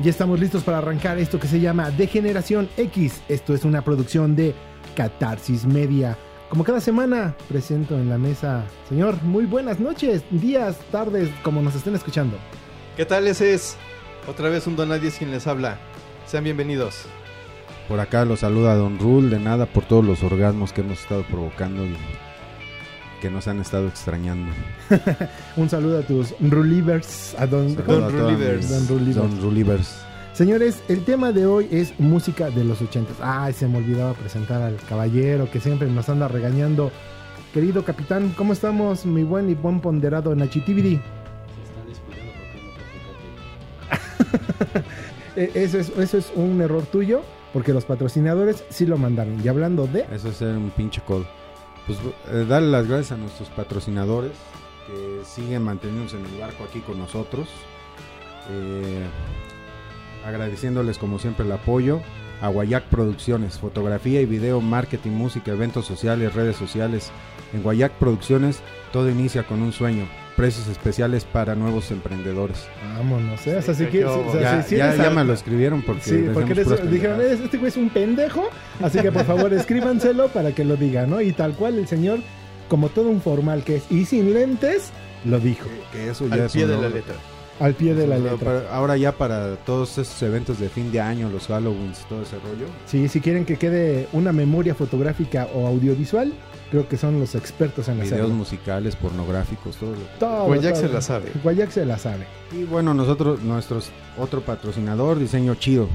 Ya estamos listos para arrancar esto que se llama Degeneración X. Esto es una producción de Catarsis Media. Como cada semana, presento en la mesa, señor, muy buenas noches, días, tardes, como nos estén escuchando. ¿Qué tal? Ese es otra vez un Don Nadie quien les habla. Sean bienvenidos. Por acá los saluda Don Rule, de nada por todos los orgasmos que hemos estado provocando y que nos han estado extrañando. Un saludo a tus Rulivers, a Don, Don Rulivers. Don Rulivers. Don Rulivers. Señores, el tema de hoy es música de los ochentas. Ay, se me olvidaba presentar al caballero que siempre nos anda regañando. Querido capitán, ¿cómo estamos? Mi buen y buen ponderado Nachitividi. Eh, eso, es, eso es un error tuyo, porque los patrocinadores sí lo mandaron. Y hablando de... Eso es un pinche codo. Pues eh, darle las gracias a nuestros patrocinadores que siguen manteniéndose en el barco aquí con nosotros. Eh, agradeciéndoles como siempre el apoyo. A Guayac Producciones, fotografía y video, marketing, música, eventos sociales, redes sociales. En Guayac Producciones todo inicia con un sueño. Precios especiales para nuevos emprendedores. Vámonos, ¿eh? O sea, si Sí, quieres... qué o sea, Ya, si- ya- me lo escribieron porque, Sí, porque decimos eres- puras dijeron, este güey es un pendejo, así que por favor escríbanselo para que lo diga, ¿no? Y tal cual el señor, como todo un formal que es, y sin lentes, lo dijo, Que eso ya Al es pie un de la letra. Al pie de la Pero letra. para- ahora ya para todos esos eventos de fin de año, los Halloweens, todo ese rollo. Sí, si quieren que quede una memoria fotográfica o audiovisual, creo que son los expertos en Videos hacerlo. musicales, pornográficos, todo lo Todo, Guayac todo. se la sabe. Guayac se la sabe. Y bueno, nosotros, nuestros otro patrocinador, Diseño Chido.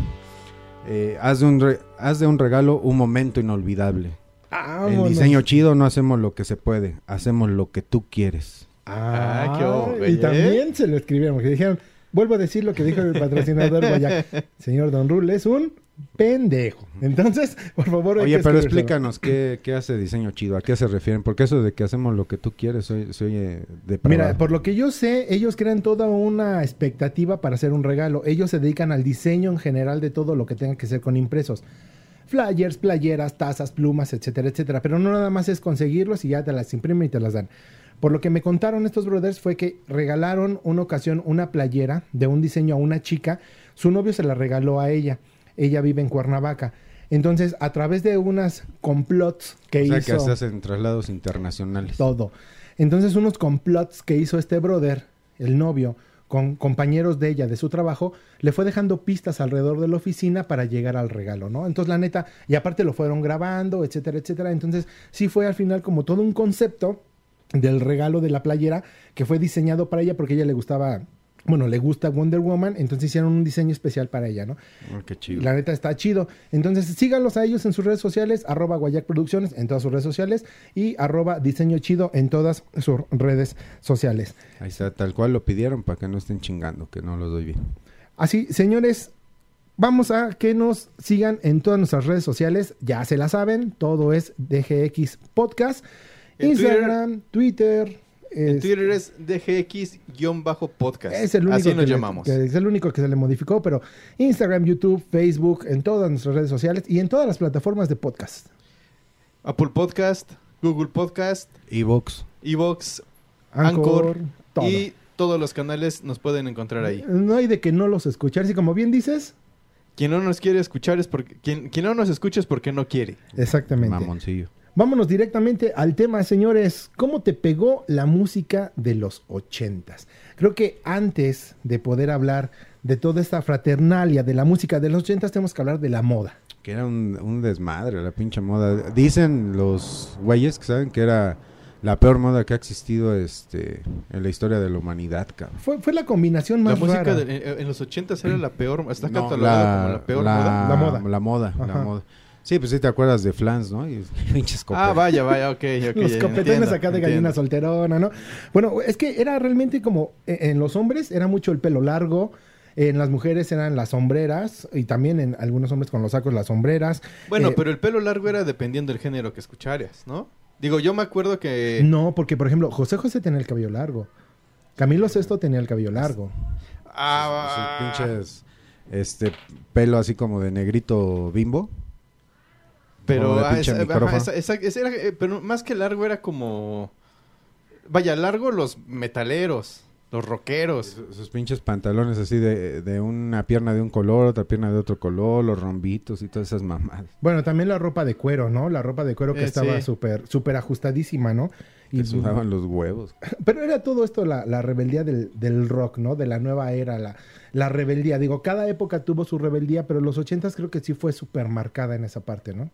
Eh, haz, de un re- haz de un regalo un momento inolvidable. En. Diseño Chido no hacemos lo que se puede, hacemos lo que tú quieres. Ah, qué ojo, y ¿eh? también se lo escribieron, que dijeron, vuelvo a decir lo que dijo el patrocinador. Señor Don Rule es un pendejo. Entonces, por favor, Oye, pero explícanos qué, qué hace Diseño Chido, a qué se refieren, porque eso de que hacemos lo que tú quieres, soy, soy eh, depravado. Mira, por lo que yo sé, ellos crean toda una expectativa para hacer un regalo. Ellos se dedican al diseño en general de todo lo que tenga que ser con impresos. Flyers, playeras, tazas, plumas, etcétera, etcétera. Pero no nada más es conseguirlos y ya te las imprimen y te las dan. Por lo que me contaron estos brothers fue que regalaron una ocasión una playera de un diseño a una chica. Su novio se la regaló a ella. Ella vive en Cuernavaca. Entonces, a través de unas complots que o sea, hizo que se hacen traslados internacionales. todo. Entonces, unos complots que hizo este brother, el novio, con compañeros de ella, de su trabajo, le fue dejando pistas alrededor de la oficina para llegar al regalo, ¿no? Entonces, la neta, y aparte lo fueron grabando, etcétera, etcétera. Entonces, sí fue al final como todo un concepto del regalo de la playera que fue diseñado para ella porque a ella le gustaba, bueno, le gusta Wonder Woman, entonces hicieron un diseño especial para ella, ¿no? Ah, qué chido. La neta está chido. Entonces síganlos a ellos en sus redes sociales, arroba Guayac Producciones en todas sus redes sociales y arroba Diseño Chido en todas sus redes sociales. Ahí está, tal cual lo pidieron para que no estén chingando, que no los doy bien. Así, señores, vamos a que nos sigan en todas nuestras redes sociales. Ya se la saben, todo es DGX Podcast. En Instagram, Twitter. En es- Twitter es DGX-podcast. Es el único Así que nos le- llamamos. que es el único que se le modificó, pero Instagram, YouTube, Facebook, en todas nuestras redes sociales y en todas las plataformas de podcast. Apple Podcast, Google Podcast, Evox. Evox Anchor, Anchor, todo. y todos los canales nos pueden encontrar ahí. No hay de que no los escuchar. Si como bien dices, Quien no nos quiere escuchar es porque... Quien, quien no nos escucha es porque no quiere. exactamente. Mamoncillo. Vámonos directamente al tema, señores. ¿Cómo te pegó la música de los ochentas? Creo que antes de poder hablar de toda esta fraternalia de la música de los ochentas, tenemos que hablar de la moda. Que era un, un desmadre la pinche moda. Dicen los güeyes que saben que era la peor moda que ha existido este en la historia de la humanidad, cabrón. Fue, fue la combinación La más música rara. de- en, en los 80 era la peor... Está No, catalogada como la peor la, moda. La moda. La moda, la moda. Sí, pues sí te acuerdas de Flans, ¿no? Y pinches. Ah, vaya, vaya, ok, ok. Los copetones entiendo, acá de entiendo. gallina solterona, ¿no? Bueno, es que era realmente como eh, en los hombres era mucho el pelo largo, en las mujeres eran las sombreras y también en algunos hombres con los sacos las sombreras. Bueno, Eh, pero el pelo largo era dependiendo del género que escucharas, ¿no? Digo, yo me acuerdo que... No, porque por ejemplo, José José tenía el cabello largo. Camilo Sesto tenía el cabello largo. Ah, Sus pinches este pelo así como de negrito bimbo. Pero, Como de ah, pinche esa- ajá, micrófono. esa- esa- ese era, eh, pero más que largo era como... Vaya, largo los metaleros. Los rockeros. Sus, sus pinches pantalones así de, de una pierna de un color, otra pierna de otro color, los rombitos y todas esas mamadas. Bueno, también la ropa de cuero, ¿no? La ropa de cuero que Eh, estaba sí. súper súper ajustadísima, ¿no? Que sudaban los huevos. Pero era todo esto la, la rebeldía del, del rock, ¿no? De la nueva era, la, la rebeldía. Digo, cada época tuvo su rebeldía, pero los ochentas creo que sí fue súper marcada en esa parte, ¿no?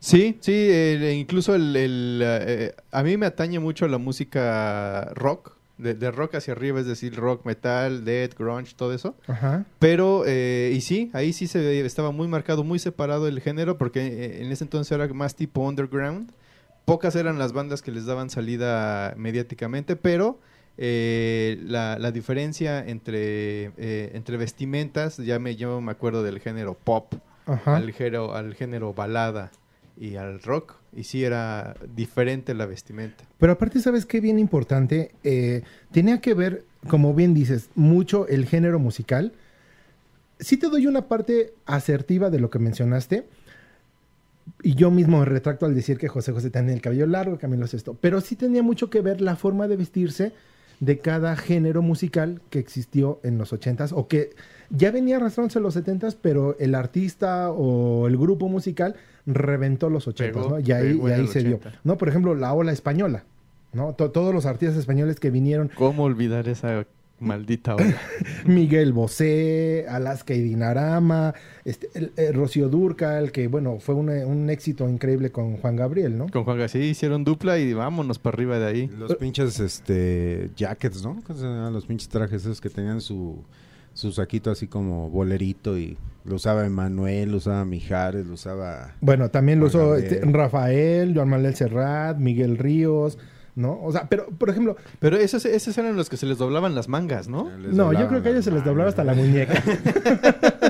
Sí, sí, eh, incluso el, el, eh, a mí me atañe mucho la música rock, de, de rock hacia arriba, es decir, rock, metal, death, grunge, todo eso. Ajá. Pero, eh, y sí, ahí sí se estaba muy marcado, muy separado el género, porque eh, en ese entonces era más tipo underground. Pocas eran las bandas que les daban salida mediáticamente, pero eh, la, la diferencia entre, eh, entre vestimentas, ya me, yo me acuerdo del género pop, Ajá. al, género, al género balada y al rock, y sí era diferente la vestimenta. Pero aparte, ¿sabes qué? Bien importante, eh, tenía que ver, como bien dices, mucho el género musical. Sí te doy una parte asertiva de lo que mencionaste, y yo mismo me retracto al decir que José José tenía el cabello largo, Camilo esto, pero sí tenía mucho que ver la forma de vestirse de cada género musical que existió en los ochentas, o que ya venía arrastrándose en los setentas, pero el artista o el grupo musical reventó los ochentas, Pegó, ¿no? Y ahí, y se dio. 80. ¿no? Por ejemplo, la ola española, ¿no? To- todos los artistas españoles que vinieron, ¿Cómo olvidar esa maldita ola? Miguel Bosé, Alaska y Dinarama, este, el- el Rocío Durcal, que bueno, fue un, un éxito increíble con Juan Gabriel, ¿no? Con Juan García hicieron dupla y vámonos para arriba de ahí. Los pinches este jackets, ¿no? ¿Cómo se llaman Los pinches trajes esos que tenían su, su saquito así como bolerito y lo usaba Emanuel, lo usaba Mijares, lo usaba... Bueno, también lo usó este, Rafael, Joan Manuel Serrat, Miguel Ríos, ¿no? O sea, pero, por ejemplo, Pero esos, esos eran los que se les doblaban las mangas, ¿no? no, yo creo que a ellos se les las doblaba hasta la muñeca.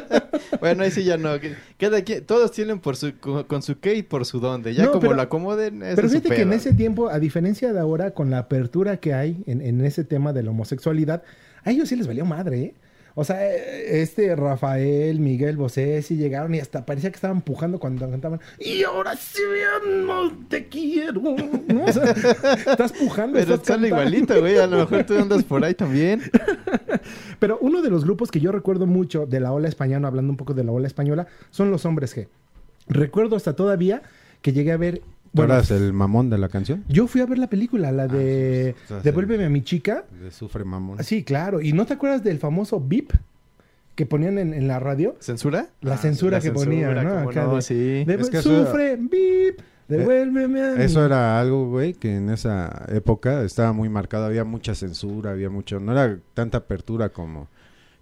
Bueno, ahí sí ya no. Cada quien, todos tienen por su, con, con su qué y por su dónde. Ya No, como pero- lo acomoden, ese Pero fíjate que en ese tiempo, a diferencia de ahora, con la apertura que hay en, en ese tema de la homosexualidad, a ellos sí les valió madre, ¿eh? O sea, eh, este Rafael, Miguel Bosé, sí llegaron y hasta parecía que estaban empujando cuando cantaban. Y ahora sí, no te quiero. ¿no? O sea, estás pujando. Pero estás sale igualito, güey. A lo mejor tú andas por ahí también. Pero uno de los grupos que yo recuerdo mucho de la ola española, hablando un poco de la ola española, son los hombres G. Recuerdo hasta todavía que llegué a ver. ¿Tú Bueno, eras el mamón de la canción? yo fui a ver la película, la de sí, sí, sí. Devuélveme a mi chica. De Sufre Mamón. Sí, claro. ¿Y no te acuerdas del famoso beep que ponían en, en la radio? ¿Censura? La Ah, censura La que ponían, ¿no? Acá no, de- sí. de- Es que eso era- sufre, beep, devuélveme a mi- Eso era algo, güey, que en esa época estaba muy marcado. Había mucha censura, había mucho... No era tanta apertura como,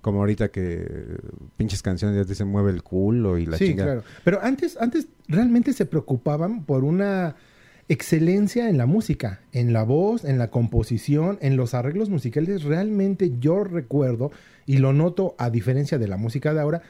como ahorita que pinches canciones ya te dicen mueve el culo y la sí, chingada. claro. Pero antes, antes realmente se preocupaban por una excelencia en la música, en la voz, en la composición, en los arreglos musicales. Realmente yo recuerdo, y lo noto a diferencia de la música de ahora,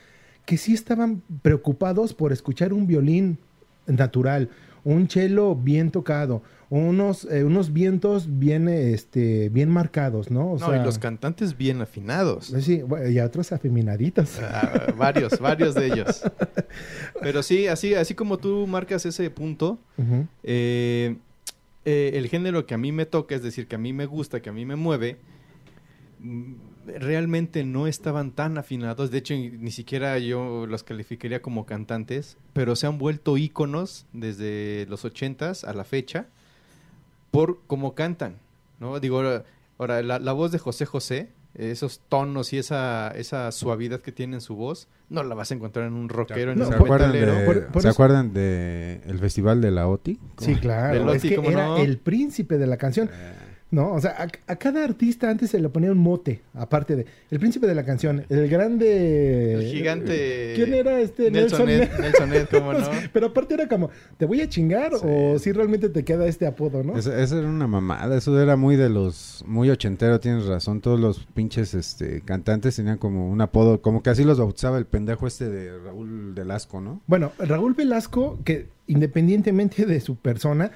que sí estaban preocupados por escuchar un violín natural, un cello bien tocado, unos, eh, unos vientos bien, eh, este, bien marcados, ¿no? O no, sea, y los cantantes bien afinados. sí, bueno, y otros afeminaditos. Ah, varios, varios de ellos. Pero sí, así, así como tú marcas ese punto, eh, eh, el género que a mí me toca, es decir, que a mí me gusta, que a mí me mueve, realmente no estaban tan afinados. De hecho, ni siquiera yo los calificaría como cantantes, pero se han vuelto íconos desde los ochentas a la fecha por cómo cantan, ¿no? Digo, ahora, la, la voz de José José, esos tonos y esa, esa suavidad que tiene en su voz, no la vas a encontrar en un rockero, en No, ¿Se un por- acuerdan, de, Por- por ¿se eso- acuerdan de el festival de la OTI? Sí, claro. Es que ¿cómo era no? el príncipe de la canción. Eh, No, o sea, a, a cada artista antes se le ponía un mote, aparte de el príncipe de la canción, el grande... El gigante. ¿Quién era este? Nelson Nelson Ed, Nelson Ed, ¿cómo no? Pero aparte era como, ¿te voy a chingar Sí. o si realmente te queda este apodo, no? Esa, esa era una mamada, eso era muy de los, muy ochentero, tienes razón, todos los pinches este, cantantes tenían como un apodo, como que así los bautizaba el pendejo este de Raúl Velasco, ¿no? Bueno, Raúl Velasco, que independientemente de su persona,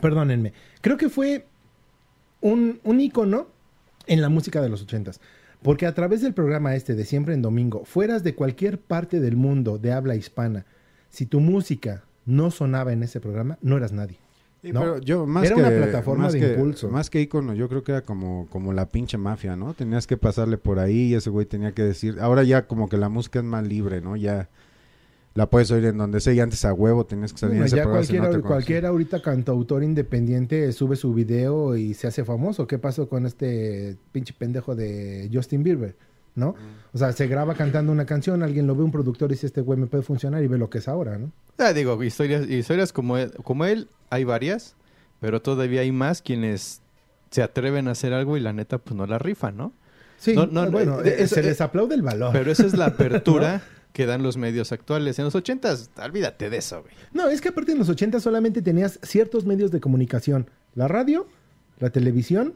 perdónenme, creo que fue un, un ícono en la música de los ochentas. Porque a través del programa este de Siempre en Domingo, fueras de cualquier parte del mundo de habla hispana, si tu música no sonaba en ese programa, no eras nadie. Sí, ¿no? pero yo más Era que, una plataforma más de que- impulso. Más que ícono, yo creo que era como, como la pinche mafia, ¿no? Tenías que pasarle por ahí y ese güey tenía que decir. Ahora ya como que la música es más libre, ¿no? Ya la puedes oír en donde sea y antes a huevo tenías que salir Bueno, en ese ya no cualquiera, ahorita cantautor independiente sube su video y se hace famoso. ¿Qué pasó con este pinche pendejo de Justin Bieber? ¿No? O sea, se graba cantando una canción, alguien lo ve, un productor y dice, este güey me puede funcionar y ve lo que es ahora, ¿no? Ah, digo, historias, historias como él, como él, hay varias, pero todavía hay más quienes se atreven a hacer algo y la neta, pues no la rifan, ¿no? Sí, No, no, bueno, eh, eh, eso- se eh, les aplaude el valor. Pero esa es la apertura que dan los medios actuales. En los ochentas, olvídate de eso, güey. No, es que aparte en los 80 solamente tenías ciertos medios de comunicación. La radio, la televisión,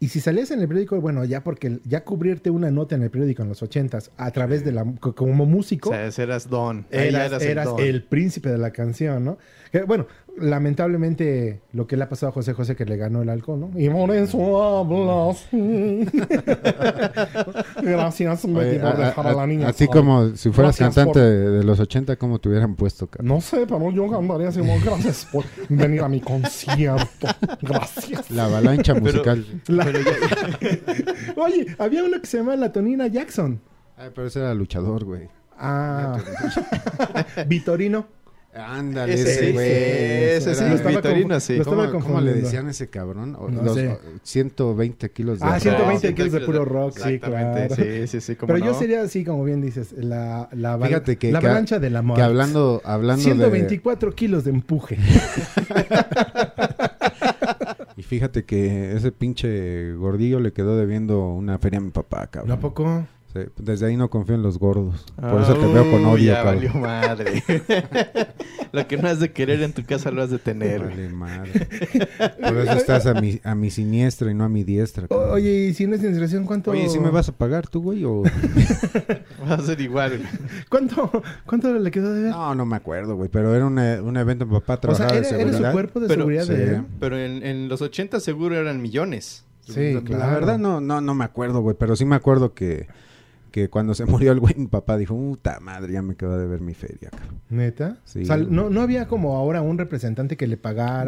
y si salías en el periódico, bueno, ya porque ya cubrirte una nota en el periódico en los 80 a través de la co- como músico, O sea, eras don. Eras, eras don. el príncipe de la canción, ¿no? Que, bueno, lamentablemente lo que le ha pasado a José José que le ganó el alcohol, ¿no? Y por eso habla así. Gracias, Betty, Oye, por a- dejar a, a- la niña. así como si fueras Gracias cantante por- de, los 80, ¿cómo te hubieran puesto, cabrón? No sé, pero yo cantaría así, como, gracias por venir a mi concierto. Gracias. La avalancha Pero- musical. La- Pero ya- Oye, había uno que se llama La Tonina Jackson. Ay, pero ese era luchador, güey. Ah, Vitorino. Ándale, Ese güey. ese sí, Vitorino, sí. lo estaba ¿Cómo, cómo le decían a ese cabrón? O- No los, sé. o- 120 kilos de Ah, rock. 120 Sí, kilos de puro rock, sí, claro. Sí, sí, sí, Pero yo no. sería así, como bien dices, la, la, val- Fíjate que, la que- avalancha del amor. que hablando, hablando 124 kilos de empuje. de... Y fíjate que ese pinche gordillo le quedó debiendo una feria a mi papá, cabrón. ¿A poco? Sí, desde ahí no confío en los gordos. Por eso te veo con uy, odio, ya cabrón. valió madre. Lo que no has de querer en tu casa lo has de tener. Vale, madre. Por eso estás a mi, a mi siniestra y no a mi diestra. Cabrón. Oye, y si no es indiscreción, ¿cuánto? Oye, ¿sí me vas a pagar tú, güey? O... Va a ser igual. ¿Cuánto, cuánto le quedó de ver? No, no me acuerdo, güey. Pero era un, eh, un evento, mi papá o sea, trabajaba era, de era su seguridad. cuerpo de Pero- seguridad sí. de él. Pero en, en los 80 seguro eran millones. Sí, La claro. verdad no, no, no me acuerdo, güey. Pero sí me acuerdo que, que cuando se murió el güey, mi papá dijo, puta madre, ya me quedó de ver mi feria, cabrón. ¿Neta? Sí. O sea, no, no había como ahora un representante que le pagara.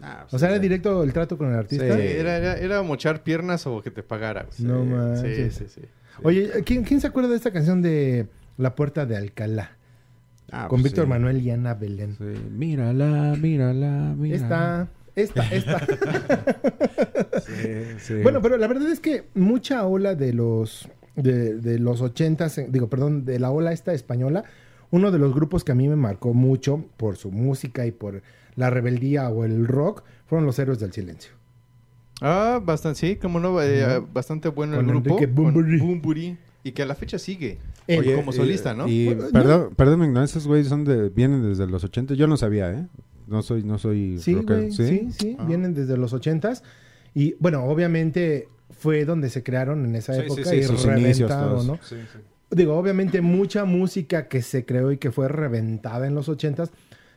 Nah, nah, O sea, era sí. directo el trato con el artista. Sí, era, era, era mochar piernas o que te pagara. güey. No Sí, manches. Sí, sí, sí. Oye, ¿quién, quién se acuerda de esta canción de La Puerta de Alcalá? Ah, con pues Víctor sí. Manuel y Ana Belén. Sí. Mírala, mírala, mírala. Esta, esta, esta. Sí, sí. bueno, pero la verdad es que mucha ola de los de, de los ochentas, eh, digo, perdón, de la ola esta española, uno de los grupos que a mí me marcó mucho por su música y por la rebeldía o el rock fueron los Héroes del Silencio. Ah, bastante, sí, como no, eh, bastante bueno Con el grupo. Bunbury. Con Bunbury, Y que a la fecha sigue. Él. Oye, como solista, ¿no? Y, Bueno, perdón, perdón mi ignorancia, esos güeyes son de, vienen desde los 80. Yo no sabía, ¿eh? No soy, no soy Sí, rocker. güey, sí, sí, Ah. vienen desde los ochentas. Y bueno, obviamente fue donde se crearon en esa Sí, época sí, sí, y sus inicios reventaron. ¿no? Sí, sí. Digo, obviamente mucha música que se creó y que fue reventada en los ochentas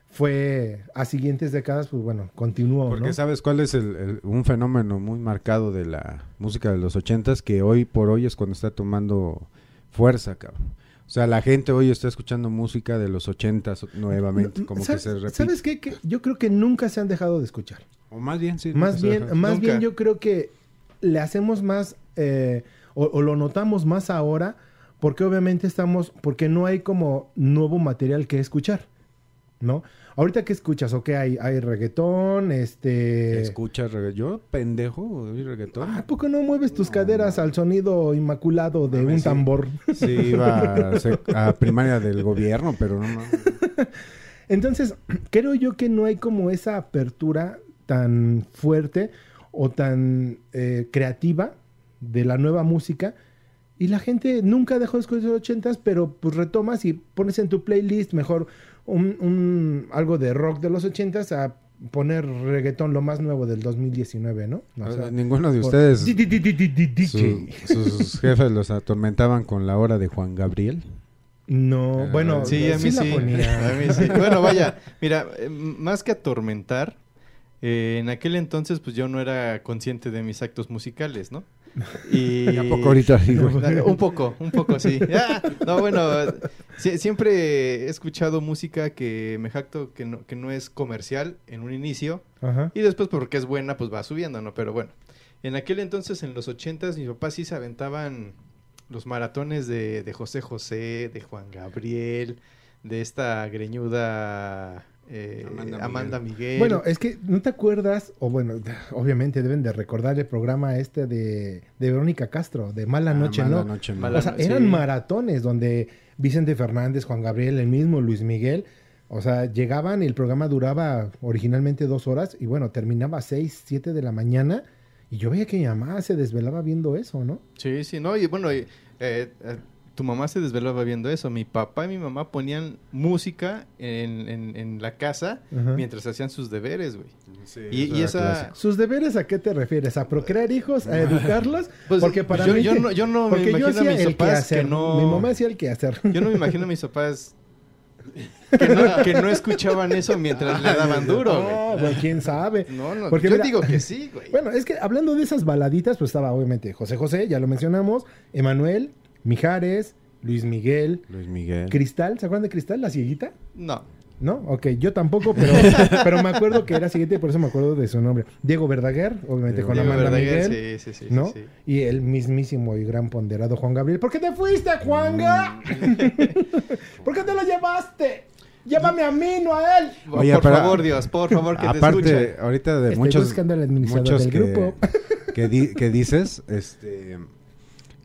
fue a siguientes décadas, pues bueno, continuó, Porque ¿no? sabes cuál es el, el- un fenómeno muy marcado de la música de los ochentas que hoy por hoy es cuando está tomando fuerza, cabrón. O sea, la gente hoy está escuchando música de los ochentas nuevamente, como que ¿Sabes, se repite. ¿Sabes qué? Que yo creo que nunca se han dejado de escuchar. O más bien, sí. Más bien, más bien yo creo que le hacemos más eh, o, o lo notamos más ahora porque obviamente estamos, porque no hay como nuevo material que escuchar, ¿no? Ahorita que escuchas, o que hay, hay reggaetón, este... Escucha regga- Yo, pendejo, oí reggaetón. ¿A poco no mueves tus caderas al sonido inmaculado de Mames, un sí. tambor? Sí, iba a, sec- a primaria del gobierno, pero no. Entonces, creo yo que no hay como esa apertura tan fuerte o tan eh, creativa de la nueva música. Y la gente nunca dejó de escuchar los ochentas, pero pues retomas y pones en tu playlist mejor un, un- algo de rock de los ochentas a poner reggaetón lo más nuevo del 2019, ¿no? O sea, Ninguno de por- ustedes, su- sus jefes los atormentaban con la hora de Juan Gabriel. No, Ah, bueno, Sí, a mí la sí. ponía. A mí sí. Bueno, vaya, mira, eh, más que atormentar, eh, en aquel entonces pues yo no era consciente de mis actos musicales, ¿no? Y... ¿Y a poco ahorita sí, güey? Un poco, un poco, sí. Ah, no, bueno, siempre he escuchado música que me jacto que no, que no es comercial en un inicio Ajá. y después porque es buena pues va subiendo, ¿no? Pero bueno, en aquel entonces, en los ochentas, mis papás sí se aventaban los maratones de, de José José, de Juan Gabriel, de esta greñuda eh, Amanda Amanda, Miguel. Miguel. Bueno, es que no te acuerdas, o bueno, obviamente deben de recordar el programa este de, de Verónica Castro, de Mala Ah, Noche, mala ¿no? noche, no. Mala O sea, no- eran sí. maratones donde Vicente Fernández, Juan Gabriel, el mismo Luis Miguel, o sea, llegaban y el programa duraba originalmente dos horas y bueno, terminaba a seis, siete de la mañana y yo veía que mi mamá se desvelaba viendo eso, ¿no? Sí, sí, no, y bueno, y, eh, eh, tu mamá se desvelaba viendo eso. Mi papá y mi mamá ponían música en, en- en la casa Ajá. mientras hacían sus deberes, güey. Sí, Y- esa- clásico. ¿Sus deberes a qué te refieres? ¿A procrear hijos? ¿A educarlos? Pues, porque para yo- mí... yo no- yo no me yo imagino a mis papás que no- Mi mamá hacía el quehacer. Yo no me imagino a mis papás que no, que no escuchaban eso mientras le daban duro, No, güey. pues quién sabe. No, no, Porque yo mira- digo que sí, güey. Bueno, es que hablando de esas baladitas, pues estaba obviamente José José, ya lo mencionamos, Emanuel, Mijares, Luis Miguel, Luis Miguel. Cristal, ¿se acuerdan de Cristal, la cieguita? No. ¿No? Ok, yo tampoco, pero, pero me acuerdo que era cieguita y por eso me acuerdo de su nombre. Diego Verdaguer, obviamente Diego con Diego Amanda Verdaguer, Miguel, sí, sí, sí, ¿no? sí, sí. Y el mismísimo y gran ponderado Juan Gabriel. ¿Por qué te fuiste, Juanga? ¿Por qué te lo llevaste? Llévame a mí, no a él. Oye, por favor, Dios, por favor, que te Aparte, escuchen. ahorita de Estoy muchos, buscando al administrador muchos del que, grupo. que, di- que dices, este,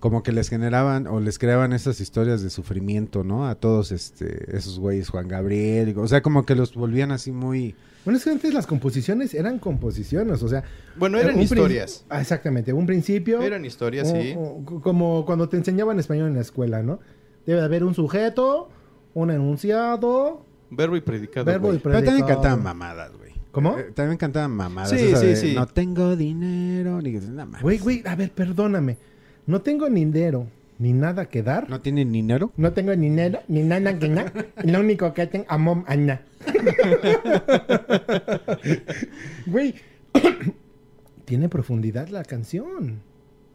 como que les generaban o les creaban esas historias de sufrimiento, ¿no? A todos este, esos güeyes, Juan Gabriel, o sea, como que los volvían así muy... Bueno, es que antes las composiciones eran composiciones, o sea... Bueno, eran un historias. Ah, exactamente, un principio... Eran historias, o- sí. o- como cuando te enseñaban español en la escuela, ¿no? Debe de haber un sujeto, un enunciado, Verbo y predicado. verbo güey. y Pero también predicado. cantaban mamadas, güey. ¿Cómo? Eh, también cantaban mamadas. Sí, sí, de, sí. No tengo dinero, ni nada más. Güey, güey, a ver, perdóname. No tengo ni dinero, ni nada que dar. No, ¿No tienen dinero? tengo ni dinero, ni nada que dar. Lo único que tengo, amom, ana. Güey, tiene profundidad la canción.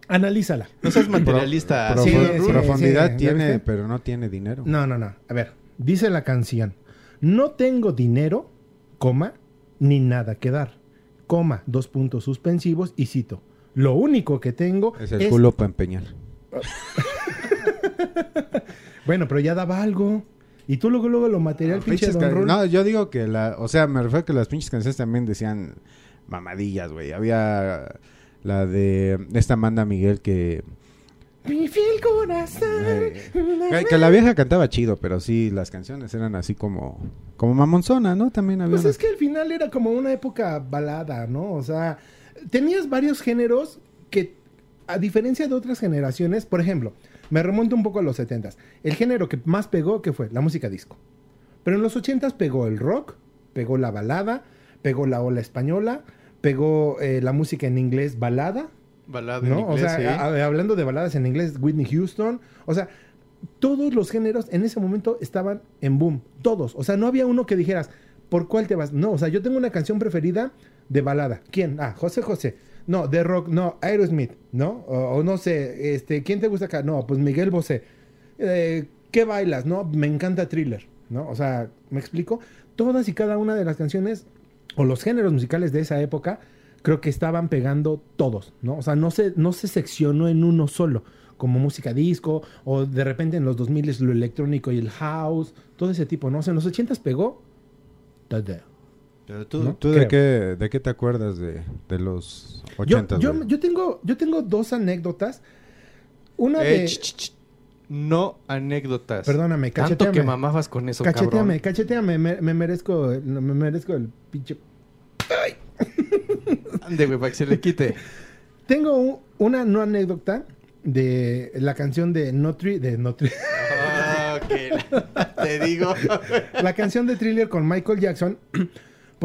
Analízala. No seas materialista. Profu- Sí, profundidad sí, ¿ya tiene, pero no tiene dinero. No, no, no. A ver, dice la canción. No tengo dinero, coma, ni nada que dar. Coma, dos puntos suspensivos y cito. Lo único que tengo Es el culo para empeñar. Bueno, pero ya daba algo. Y tú luego, luego lo material, pinche Pinches Don ca- Rul. no, yo digo que la, o sea, me refiero a que las pinches canciones también decían mamadillas, güey. Había la de esta Amanda Miguel que Mi fiel corazón. eh, que- que la vieja cantaba chido, pero sí las canciones eran así como como mamonzona, ¿no? También había Pues unas- es que al final era como una época balada, ¿no? O sea, tenías varios géneros que, a diferencia de otras generaciones, por ejemplo, me remonto un poco a los 70s. El género que más pegó, ¿qué fue? La música disco. Pero en los 80s pegó el rock, pegó la balada, pegó la ola española, pegó eh, la música en inglés balada, Balada en ¿no? inglés, o sea, sí. a- a- hablando de baladas en inglés, Whitney Houston, o sea, todos los géneros en ese momento estaban en boom, todos, o sea, no había uno que dijeras, ¿por cuál te vas? No, o sea, yo tengo una canción preferida de balada. ¿Quién? Ah, José José. No, de rock, no, Aerosmith, ¿no? O, no sé, este, ¿quién te gusta acá? No, pues Miguel Bosé. Eh, ¿Qué bailas? No, me encanta Thriller, ¿no? O sea, ¿me explico? Todas y cada una de las canciones o los géneros musicales de esa época creo que estaban pegando todos, ¿no? O sea, no se, no se seccionó en uno solo, como música disco, o de repente en los 2000 es lo electrónico y el house, todo ese tipo, ¿no? O sea, en los 80s pegó. Pero tú, ¿no? tú de qué de qué te acuerdas de, de los Yo, 80 yo, yo tengo, yo tengo dos anécdotas. Una Eh, de... ch, ch, ch. No anécdotas. Perdóname, Tanto cacheteame. que mamabas con eso, Cacheteame, cabrón. cacheteame, me, me merezco, me merezco el pinche... Ande, güey, para que se le quite. Tengo un- una no anécdota de la canción de Notri, de Notri, Ah, ok. Te digo. la canción de Thriller con Michael Jackson,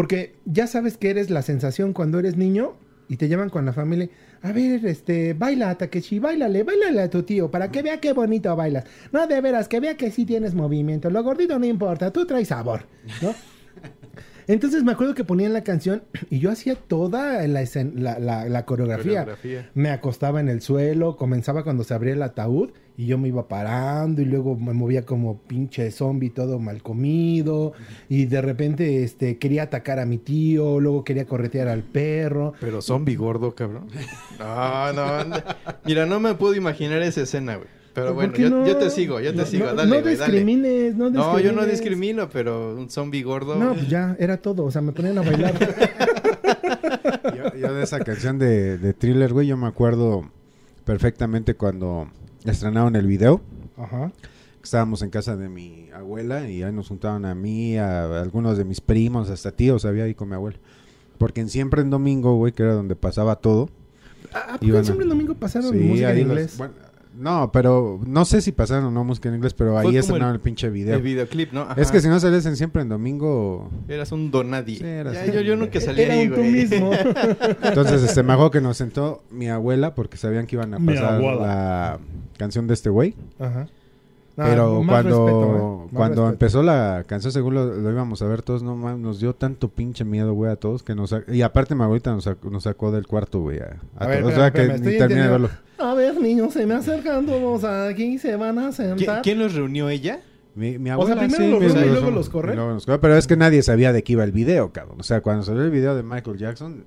porque ya sabes que eres la sensación cuando eres niño y te llaman con la familia. A ver, este, baila, Takeshi, bailale, bailale a tu tío para que vea qué bonito bailas. No, de veras, que vea que sí tienes movimiento. Lo gordito no importa, tú traes sabor, ¿no? Entonces me acuerdo que ponían la canción y yo hacía toda la, escen- la, la- la coreografía. Coreografía. Me acostaba en el suelo, comenzaba cuando se abría el ataúd y yo me iba parando y luego me movía como pinche zombie todo mal comido y de repente este quería atacar a mi tío, luego quería corretear al perro. Pero zombie gordo, cabrón. No, no, no. Mira, no me puedo imaginar esa escena, güey. Pero ¿Por bueno, yo, no? yo te sigo, yo te No, sigo. no, dale, no güey, dale. discrimines, no No, yo no discrimines. discrimino, pero un zombie gordo. No, pues ya, era todo, o sea, me ponían a bailar. Yo, yo de esa canción de, de Thriller, güey, yo me acuerdo perfectamente cuando estrenaron el video. Ajá. Estábamos en casa de mi abuela y ahí nos juntaban a mí, a algunos de mis primos, hasta tíos había ahí con mi abuela. Porque en siempre en domingo, güey, que era donde pasaba todo. ¿A, a poco Iban a- siempre el domingo pasaron Sí, música en ahí los- inglés? bueno, no, pero no sé si pasaron o no música en inglés, pero ahí estrenaron el- el, pinche video. El videoclip, ¿no? Ajá. Es que si no salías en siempre en domingo, Eras un donadie. Sí, eras Ya, un- yo, yo nunca salí Era ahí, un tú güey. mismo. Entonces, este, me acuerdo que nos sentó mi abuela porque sabían que iban a pasar la canción de este güey. Ajá. Pero más cuando, cuando respeto. empezó la canción, según lo, lo íbamos a ver todos, no mames, nos dio tanto pinche miedo, güey, a todos que nos... Y aparte, mi abuelita nos sacó, nos sacó del cuarto, güey, a, a A ver, todos. espérame, o sea, espérame, que estoy ni terminé de verlo. entendiendo. A ver, niños, se me acercan todos aquí, se van a ¿Qui- sentar. ¿Quién los reunió ella? Mi, mi O sea, abuela, primero sí, los mi- reúne y los- luego los corre. y luego los corre, Pero es que nadie sabía de qué iba el video, cabrón. O sea, cuando salió el video de Michael Jackson,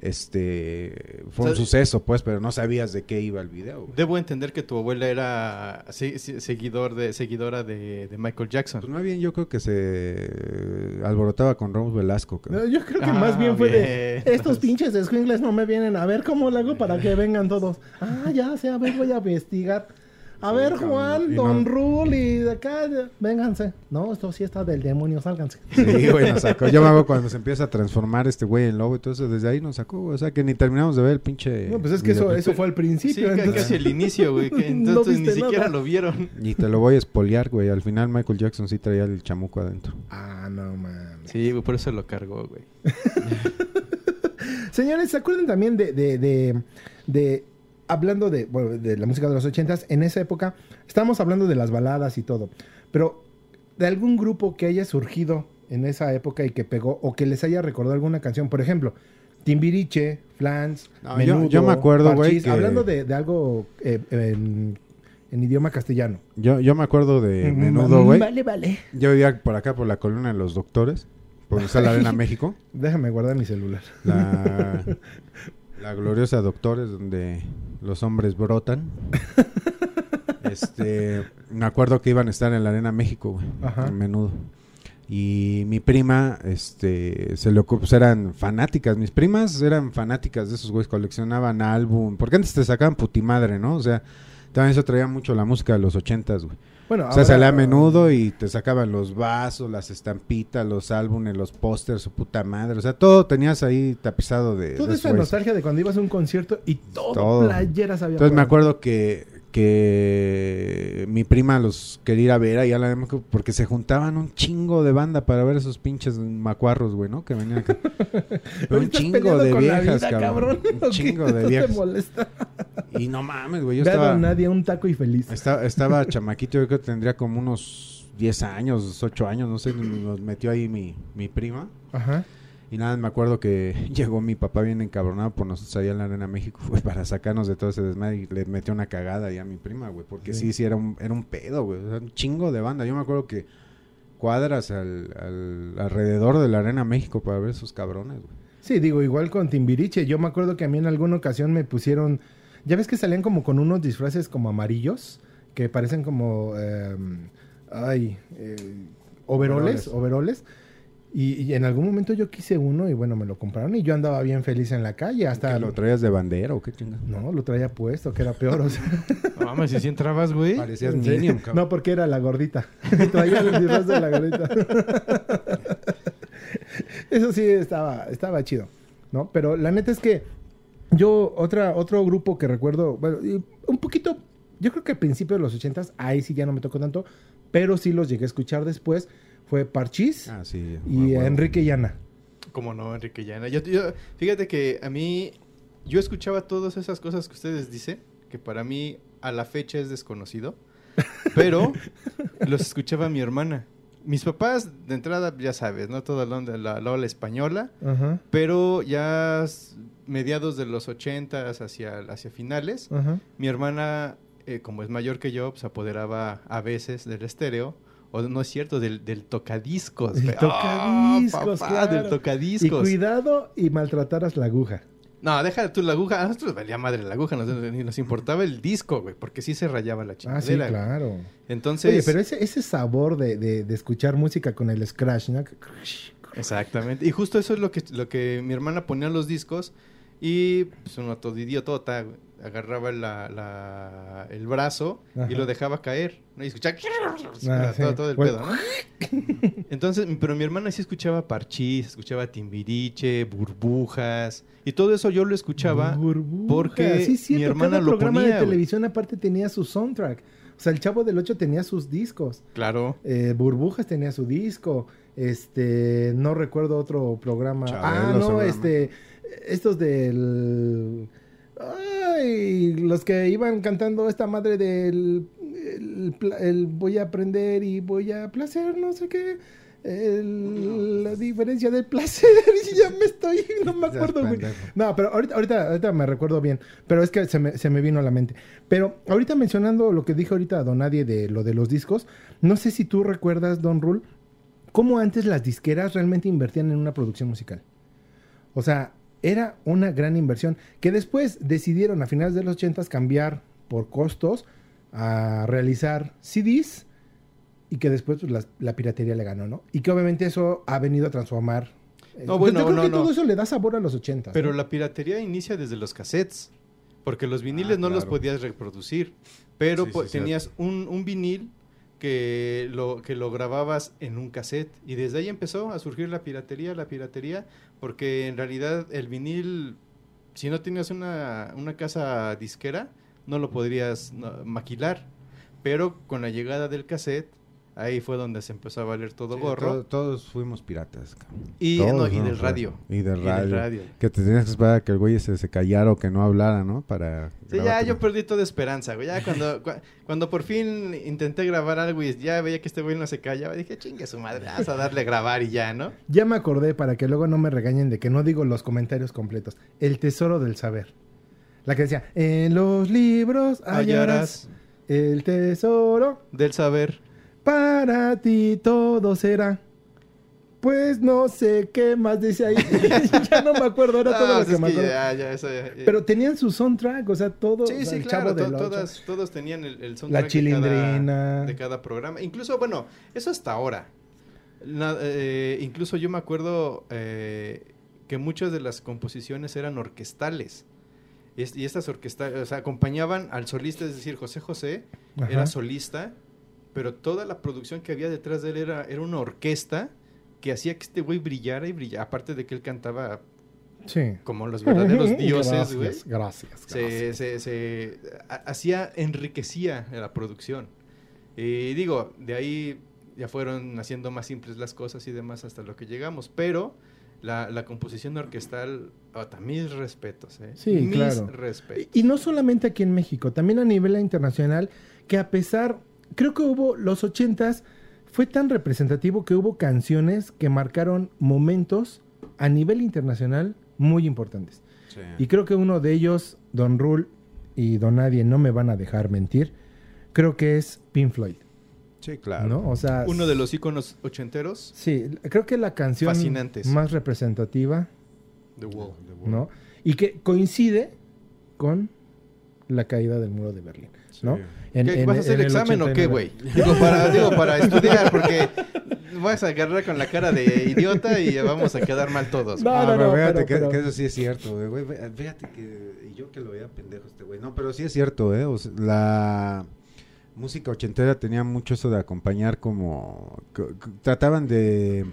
este... Fue O un sea, suceso, pues, pero no sabías de qué iba el video, güey. Debo entender que tu abuela era se- se- seguidor de, seguidora de, de Michael Jackson. Pues más bien yo creo que se alborotaba con Ramos Velasco. No, Yo creo que Ah, más bien fue de estos pinches escuingles no me vienen a ver cómo le hago para que vengan todos. Ah, ya sé, a ver, voy a investigar. A Sí, ver, cabrón, Juan, y Don no- Rul y de acá, vénganse. No, esto sí está del demonio, sálganse. Sí, güey, nos sacó. Yo me hago cuando se empieza a transformar este güey en lobo y todo eso, desde ahí nos sacó, güey. O sea, que ni terminamos de ver el pinche... No, pues es que eso, eso fue al Sí, principio. entonces- casi el inicio, güey. que No entonces ni siquiera nada. lo vieron. Y te lo voy a espolear, güey. Al final Michael Jackson sí traía el chamuco adentro. Ah, no mames. Sí, güey, por eso lo cargó, güey. Señores, ¿se acuerdan también de, de, de, de- hablando de, bueno, de la música de los ochentas? En esa época, estábamos hablando de las baladas y todo, pero de algún grupo que haya surgido en esa época y que pegó, o que les haya recordado alguna canción, por ejemplo, Timbiriche, Flans, No, Menudo, yo me acuerdo, güey, que- hablando de, de algo eh, en, en idioma castellano. Yo, yo me acuerdo de Mm, Menudo, güey. Vale, vale. Yo vivía por acá, por la columna de los doctores. Por está la Arena México. Déjame guardar mi celular. La, la gloriosa Doctores, donde los hombres brotan. Este, me acuerdo que iban a estar en la Arena México, güey, en menudo. Y mi prima, este, se le ocurrió, pues eran fanáticas. Mis primas eran fanáticas de esos güeyes, coleccionaban álbum. Porque antes te sacaban putimadre, ¿no? O sea, también eso traía mucho la música de los ochentas, güey. Bueno, O sea, ahora- salía a menudo y te sacaban los vasos, las estampitas, los álbumes, los pósters, su puta madre. O sea, todo tenías ahí tapizado de. Toda de esa nostalgia de cuando ibas a un concierto y todo, Todo. playeras había. Entonces me acuerdo que, que mi prima los quería ir a ver ahí a la porque se juntaban un chingo de banda para ver esos pinches macuarros, güey, ¿no? Que venían acá. Pero un chingo de viejas, vida, cabrón. ¿o Un chingo de ¿Te viejas. Y no mames, güey. Yo estaba. Don Nadia un taco y feliz. Estaba, estaba chamaquito, yo creo que tendría como unos 10 años, 8 años, no sé, nos metió ahí mi, mi prima. Ajá. Y nada, me acuerdo que llegó mi papá bien encabronado por nosotros allá en la Arena México, güey, para sacarnos de todo ese desmadre y le metió una cagada ahí a mi prima, güey, porque Sí. sí, sí, era un, era un pedo, güey, sea, un chingo de banda. Yo me acuerdo que cuadras al, al- alrededor de la Arena México para ver esos cabrones, güey. Sí, digo, igual con Timbiriche. Yo me acuerdo que a mí en alguna ocasión me pusieron. Ya ves que salían como con unos disfraces como amarillos, que parecen como. eh, ay. eh, overoles, Overoles. overoles. Y, y en algún momento yo quise uno y bueno, me lo compraron y yo andaba bien feliz en la calle. Hasta. ¿Que lo traías de bandera o qué chingada? No, lo traía puesto, que era peor. O sea, No mames, si entrabas, güey. Parecías Sí. Minion, cabrón. No, porque era la gordita. Traía el disfraz de la gordita. Eso sí estaba, estaba chido, ¿no? Pero la neta es que yo, otra, otro grupo que recuerdo, bueno, un poquito, yo creo que al principio de los ochentas, ahí sí ya no me tocó tanto, pero sí los llegué a escuchar después, fue Parchís Ah, sí. y. Enrique y Ana. Como no, Enrique Llana. Yo, yo- fíjate que a mí, yo escuchaba todas esas cosas que ustedes dicen, que para mí a la fecha es desconocido, pero los escuchaba mi hermana. mis papás, de entrada, ya sabes, ¿no? Toda la, onda, la, la ola española, pero ya mediados de los ochentas hacia, hacia finales, mi hermana, eh, como es mayor que yo, pues apoderaba a veces del estéreo, o no es cierto, del, del tocadiscos. El güey. tocadiscos, papá, claro. del Y tocadiscos. cuidado y maltrataras la aguja. No, deja tú la aguja. A nosotros valía madre la aguja, nos, nos importaba el disco, güey, porque sí se rayaba la Ah, chingadera. sí, güey. claro. Entonces, Oye, pero ese, ese sabor de, de, de escuchar música con el scratch, ¿no? Exactamente. Y justo eso es lo que, lo que mi hermana ponía en los discos. Y pues uno todo idiotota agarraba la, la- el brazo Ajá. y lo dejaba caer. ¿No? Y escuchaba Ah, sí. todo, todo el Bueno. pedo, ¿no? Entonces, pero mi hermana sí escuchaba parchís, escuchaba timbiriche, burbujas. Y todo eso yo lo escuchaba. Burbujas. porque Sí, cierto, mi hermana cada lo programa ponía, de televisión aparte tenía su soundtrack. O sea, el Chavo del Ocho tenía sus discos. Claro. Eh, Burbujas tenía su disco. Este, no recuerdo otro programa. Chabelo, ah, no, este, estos del... Ay, los que iban cantando esta madre del... El, voy a aprender y voy a placer, no sé qué. El- la diferencia del placer. y ya me estoy... No me acuerdo, güey. No, pero ahorita, ahorita, ahorita me recuerdo bien. Pero es que se me, se me vino a la mente. Pero ahorita mencionando lo que dijo ahorita Don Nadie de lo de los discos, no sé si tú recuerdas, Don Rule, cómo antes las disqueras realmente invertían en una producción musical. O sea, era una gran inversión que después decidieron a finales de los 80 cambiar por costos a realizar CDs y que después pues, la, piratería le ganó, ¿no? Y que obviamente eso ha venido a transformar. eh, No, bueno, yo creo no, que no. todo eso le da sabor a los 80. Pero la piratería inicia desde los cassettes. Porque los viniles Ah, no los podías reproducir. Pero Sí, po- sí, tenías un, un vinil que lo, que lo grababas en un cassette. Y desde ahí empezó a surgir la piratería, la piratería. Porque en realidad el vinil, si no tenías una, una casa disquera, no lo podrías maquilar. Pero con la llegada del cassette, ahí fue donde se empezó a valer todo Sí, gorro. to- todos fuimos piratas. Y, Todos no, y del radio. Y del Y radio. del radio. Que te tenías que esperar a que el güey se, se callara o que no hablara, ¿no? Para. Sí, ya yo perdí toda esperanza, güey. Ya cuando, cua- cuando por fin intenté grabar algo y ya veía que este güey no se callaba, dije, chingue su madre, vas a darle a grabar y ya, ¿no? Ya me acordé para que luego no me regañen de que no digo los comentarios completos. El tesoro del saber. La que decía, en los libros hallarás Hallarás el tesoro, del saber. para ti todo será. Pues no sé qué más dice ahí. ya no me acuerdo, era todo lo pues que me que acuerdo. ya, ya, eso ya- Pero tenían su soundtrack, o sea, todo. Sí, o sea, sí, el claro, to- todas, todos tenían el, el soundtrack La chilindrina. De cada, de cada programa. Incluso, bueno, eso hasta ahora. Eh, incluso yo me acuerdo eh, que muchas de las composiciones eran orquestales. Y, es- y estas orquestales, o sea, acompañaban al solista, es decir, José José Ajá. era solista, pero toda la producción que había detrás de él era, era una orquesta que hacía que este güey brillara y brillara. Aparte de que él cantaba Sí. como los verdaderos dioses, gracias, güey Gracias, gracias. se, se, se ha- hacía, enriquecía la producción. Y digo, de ahí ya fueron haciendo más simples las cosas y demás hasta lo que llegamos, pero la, la composición orquestal, ota, mis respetos, ¿eh? Sí, mis claro. respetos. Y no solamente aquí en México, también a nivel internacional, que a pesar, creo que hubo los ochentas, fue tan representativo que hubo canciones que marcaron momentos a nivel internacional muy importantes. Sí. Y creo que uno de ellos, Don Rule y Don Nadie, no me van a dejar mentir, creo que es Pink Floyd, Sí, claro. ¿no? O sea, Uno de los íconos ochenteros, Sí, creo que la canción Fascinantes. más representativa, The Wall. ¿no? Y que coincide con la caída del muro de Berlín, ¿no? Sí. En- ¿Qué, en- ¿Vas a hacer en el examen o qué, 89. güey? Digo para, digo, para estudiar, porque vas a agarrar con la cara de idiota y vamos a quedar mal todos. No, Ah, no, pero no, fíjate pero- que, pero- que eso sí es cierto, güey, Fíjate que y yo que lo veía pendejo este güey. No, pero sí es cierto, ¿eh? O sea, la música ochentera tenía mucho eso de acompañar como... trataban de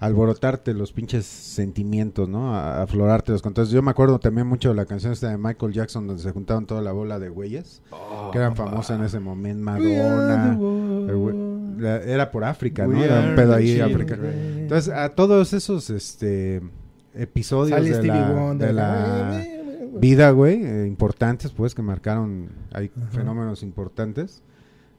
alborotarte los pinches sentimientos, ¿no? A- aflorártelos. Entonces yo me acuerdo también mucho de la canción esta de Michael Jackson donde se juntaban toda la bola de güeyes que eran famosas en ese momento. Madonna. la- era por África, ¿no? Era un pedo ahí africano. Entonces, a todos esos este episodios de la, Wonder. de la vida, güey, eh, importantes, pues, que marcaron, hay Ajá. fenómenos importantes.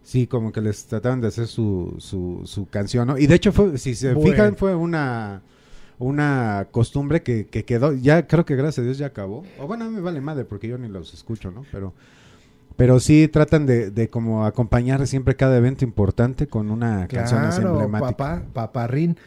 Sí, como que les trataban de hacer su, su, su canción, ¿no? Y de hecho, fue, si se Bueno. fijan, fue una una costumbre que, que quedó, ya creo que gracias a Dios ya acabó. O bueno, a mí me vale madre porque yo ni los escucho, ¿no? Pero pero sí tratan de, de como acompañar siempre cada evento importante con una canción así emblemática. papá, paparrín.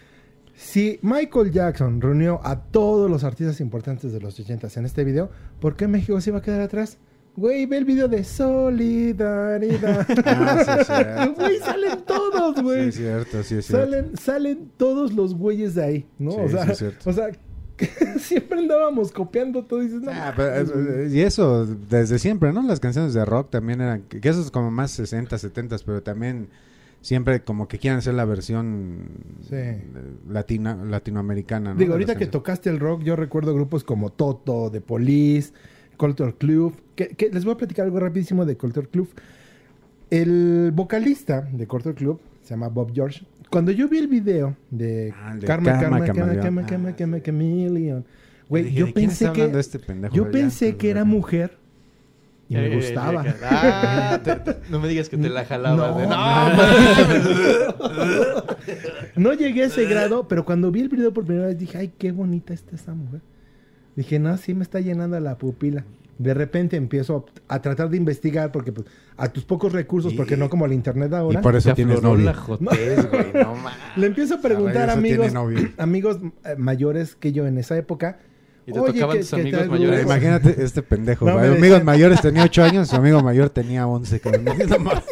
Si Michael Jackson reunió a todos los artistas importantes de los 80 en este video, ¿por qué México se iba a quedar atrás? Güey, ve el video de Solidaridad. Ah, sí, es cierto. Güey, salen todos, Sí, güey. es cierto, sí, es cierto. salen, salen todos los güeyes de ahí, ¿no? Sí, o sea, sí, es cierto. o sea siempre andábamos copiando todo y dices, no, Ah, pero, y eso desde siempre, ¿no? Las canciones de rock también eran, que eso es como más 60, 70, pero también siempre como que quieren hacer la versión Sí. latina, latinoamericana, ¿no? Digo, ahorita que tocaste el rock, yo recuerdo grupos como Toto, The Police, Culture Club. Que, que les voy a platicar algo rapidísimo de Culture Club. El vocalista de Culture Club se llama Bob George. Cuando yo vi el video de Ah, Karma, Karma Karma, Karma, Chameleon. Karma, Ah. Chameleon, güey, Dije, yo ¿de quién pensé que este pendejo? yo pensé pues, que era mujer y me Eh, gustaba. ah, te- te- no me digas que te la jalabas. No, de, no, No llegué a ese grado, pero cuando vi el video por primera vez dije, ay, qué bonita está esa mujer. Dije, no, sí me está llenando la pupila. De repente empiezo a, a tratar de investigar porque pues, a tus pocos recursos, Y- porque no como el internet Y ahora, por eso tienes novio. la güey. No le empiezo a preguntar a ver, amigos, amigos eh, mayores que yo en esa época. Y te "Oye, tocaban ¿qué- tus amigos tal, mayores. grupo?" Imagínate este pendejo. No, amigos decían- mayores tenía 8 años, su amigo mayor tenía 11. cabrón. No mames.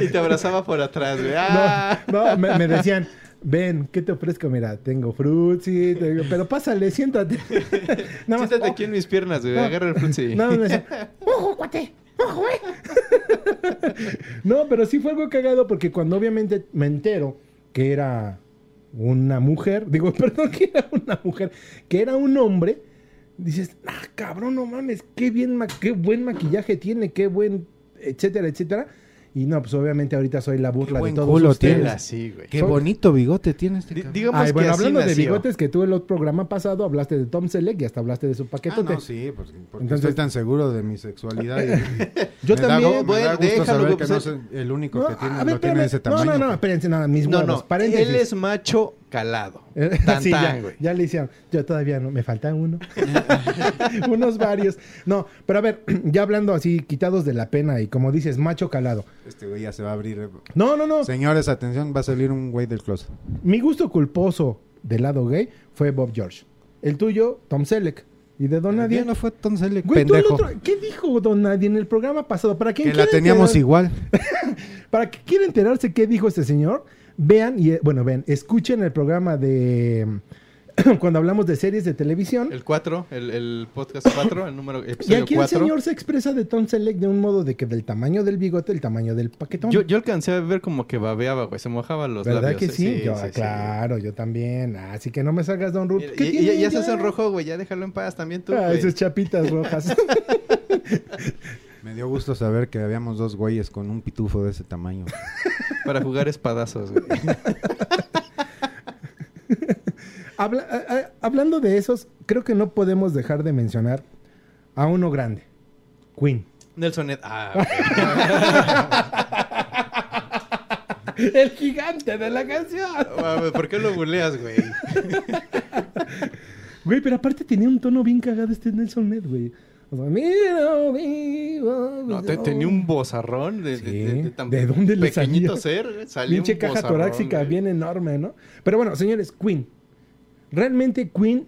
Y te abrazaba por atrás, güey. Ah. No, no, me, me decían, ven, ¿qué te ofrezco? Mira, tengo frutzi, tengo- pero pásale, siéntate. Nada más, Siéntate "Oh, aquí en mis piernas, güey. No. Agarra el frutzi. No, me decían, ojo, cuate, ojo, eh. no, pero sí fue algo cagado porque cuando obviamente me entero que era una mujer, digo, perdón, que era una mujer, que era un hombre, dices, ah, cabrón, no mames, qué bien, qué buen maquillaje tiene, qué buen, etcétera, etcétera. Y no, pues obviamente ahorita soy la burla de buen todos culo ustedes. tienes. Así, güey. Qué Soy- bonito bigote tiene este cabrón. digamos Ay, que bueno, hablando de nació. bigotes, que tú el otro programa pasado hablaste de Tom Selleck y hasta hablaste de su Ah, paquetote. no, sí, porque, porque Entonces- estoy tan seguro de mi sexualidad. y- Yo me da también, me bueno, da gusto déjalo, saber güey, que pues no es- soy el único No, que tiene, a ver, lo tiene ese tamaño. No, no, no, pues. espérense, nada, mis No, huevos, no. paréntesis. Él es macho calado. Tan, sí, tan, ya, güey. ya le hicieron. Yo todavía no, me falta uno. Unos varios. No, pero a ver, ya hablando así, quitados de la pena y como dices, macho calado. Este güey ya se va a abrir. eh. No, no, no. Señores, atención, va a salir un güey del closet. Mi gusto culposo del lado gay fue Bob George. El tuyo, Tom Selleck. ¿Y de Don Nadie? Ya no fue Tom Selleck, Güey, pendejo. otro- ¿Qué dijo Don Nadie en el programa pasado? Para quien Que la teníamos enterar- igual. Para que quiera enterarse qué dijo este señor, vean y bueno, ven, escuchen el programa de cuando hablamos de series de televisión. El 4, el, el podcast 4, el número Y episodio aquí el 4. señor se expresa de Tom Selleck de un modo de que del tamaño del bigote, el tamaño del paquetón. Yo, yo alcancé a ver como que babeaba, güey. Se mojaba los ¿Verdad labios. que eh, sí? yo, sí, sí. claro, yo también. Así que no me salgas, Don Ruth. Mira, ¿Qué y, y- ya se hace rojo, güey. Ya déjalo en paz también tú, Ah, güey. esas chapitas rojas. Me dio gusto saber que habíamos dos güeyes con un pitufo de ese tamaño. Para jugar espadazos, güey. Habla- a- a- hablando de esos, creo que no podemos dejar de mencionar a uno grande. Queen. Nelson Ed. Ah, el gigante de la canción. ¿Por qué lo buleas, güey? Güey, pero aparte tenía un tono bien cagado este Nelson Ned, güey. No, te- tenía un bozarrón de, Sí. de- de tan ¿De dónde le pequeñito salía? ser. salía Pinche caja bozarrón, torácica bien enorme, ¿no? Pero bueno, señores, Queen. Realmente Queen,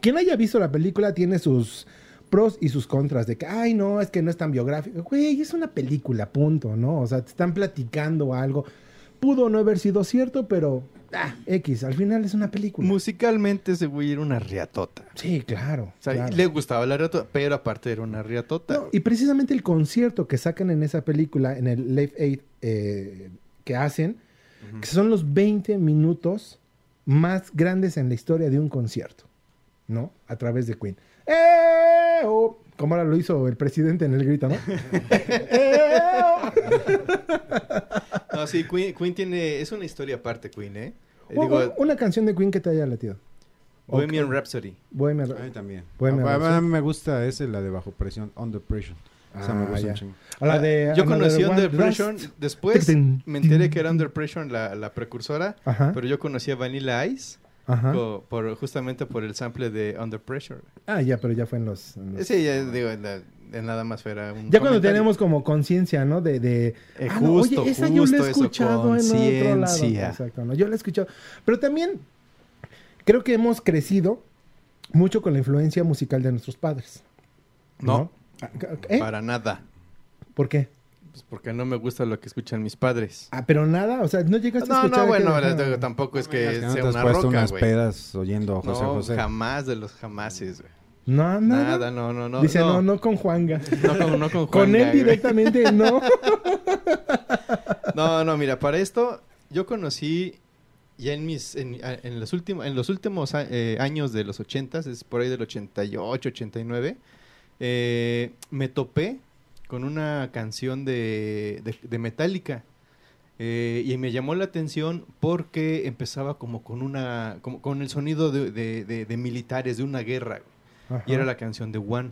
quien haya visto la película tiene sus pros y sus contras de que, ay, no, es que no es tan biográfico. Güey, es una película, punto, ¿no? O sea, te están platicando algo. Pudo no haber sido cierto, pero, ah, X, al final es una película. Musicalmente ese güey era una riatota. sí, claro. O sea, claro. le gustaba la riatota, pero aparte era una riatota. No, y precisamente el concierto que sacan en esa película, en el Live Aid eh, que hacen, que son los 20 minutos más grandes en la historia de un concierto, ¿no? A través de Queen. ¡Eh! oh! Como ahora lo hizo el presidente en el grito, ¿no? ¡Eh! oh! No, sí, Queen, Queen tiene... Es una historia aparte, Queen, ¿eh? Digo, una canción de Queen que te haya latido. Bohemian Ok. Rhapsody. Bohemian A mí también. Bohemian a, a- Rhapsody. a mí me gusta ese, la de bajo presión, Under Pressure. Esa me Ah, gusta ya. un chingo. A la de Yo conocí Under. Pressure, después me enteré que era. Under Pressure la, la precursora, Ajá. pero yo conocí a Vanilla Ice Ajá. por, justamente por el sample de Under Pressure. Ah, ya, pero ya fue en los. en los- Sí, ya digo, la- de nada más era un Ya cuando comentario. tenemos como conciencia, ¿no? De, de Eh, ah, no, justo, oye, esa yo la justo he eso, escuchado en otro lado. conciencia. Exacto, ¿no? Yo la he escuchado. Pero también creo que hemos crecido mucho con la influencia musical de nuestros padres. No, ¿Eh? para nada. ¿Por qué? Pues porque no me gusta lo que escuchan mis padres. Ah, pero nada, o sea, no llegaste a No, escuchar. no, bueno, que- les digo, tampoco es que No sea no te has una puesto roca, unas pedas oyendo a José No, José. jamás de los jamases, güey. No, nada. Nada, no, no, no. Dice, no, no, no, con Juanga. no con, no con con Juanga, él güey. directamente, no. No, no, mira, para esto yo conocí ya en mis en, en los últimos en los últimos eh, años de los 80 es por ahí del 88, 89, eh, me topé con una canción de, de, de Metallica. Eh, y me llamó la atención porque empezaba como con una como con el sonido de, de- de- de militares de una guerra güey. Y era la canción de One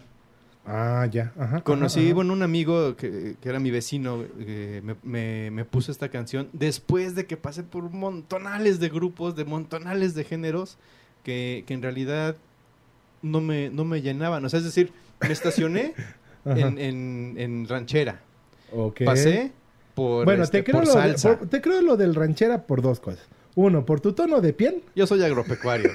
Ah, ya. Ajá, Conocí, ajá, bueno, un amigo que, que era mi vecino, eh, me, me- me puso esta canción después de que pasé por montonales de grupos, de montonales de géneros, que, que en realidad no me, no me llenaban. O sea, es decir, me estacioné en, en- en ranchera. Ok. Pasé por, Bueno, este, te, creo por lo de- salsa. por- te creo lo del ranchera por dos cosas. Uno, por tu tono de piel. Yo soy agropecuario.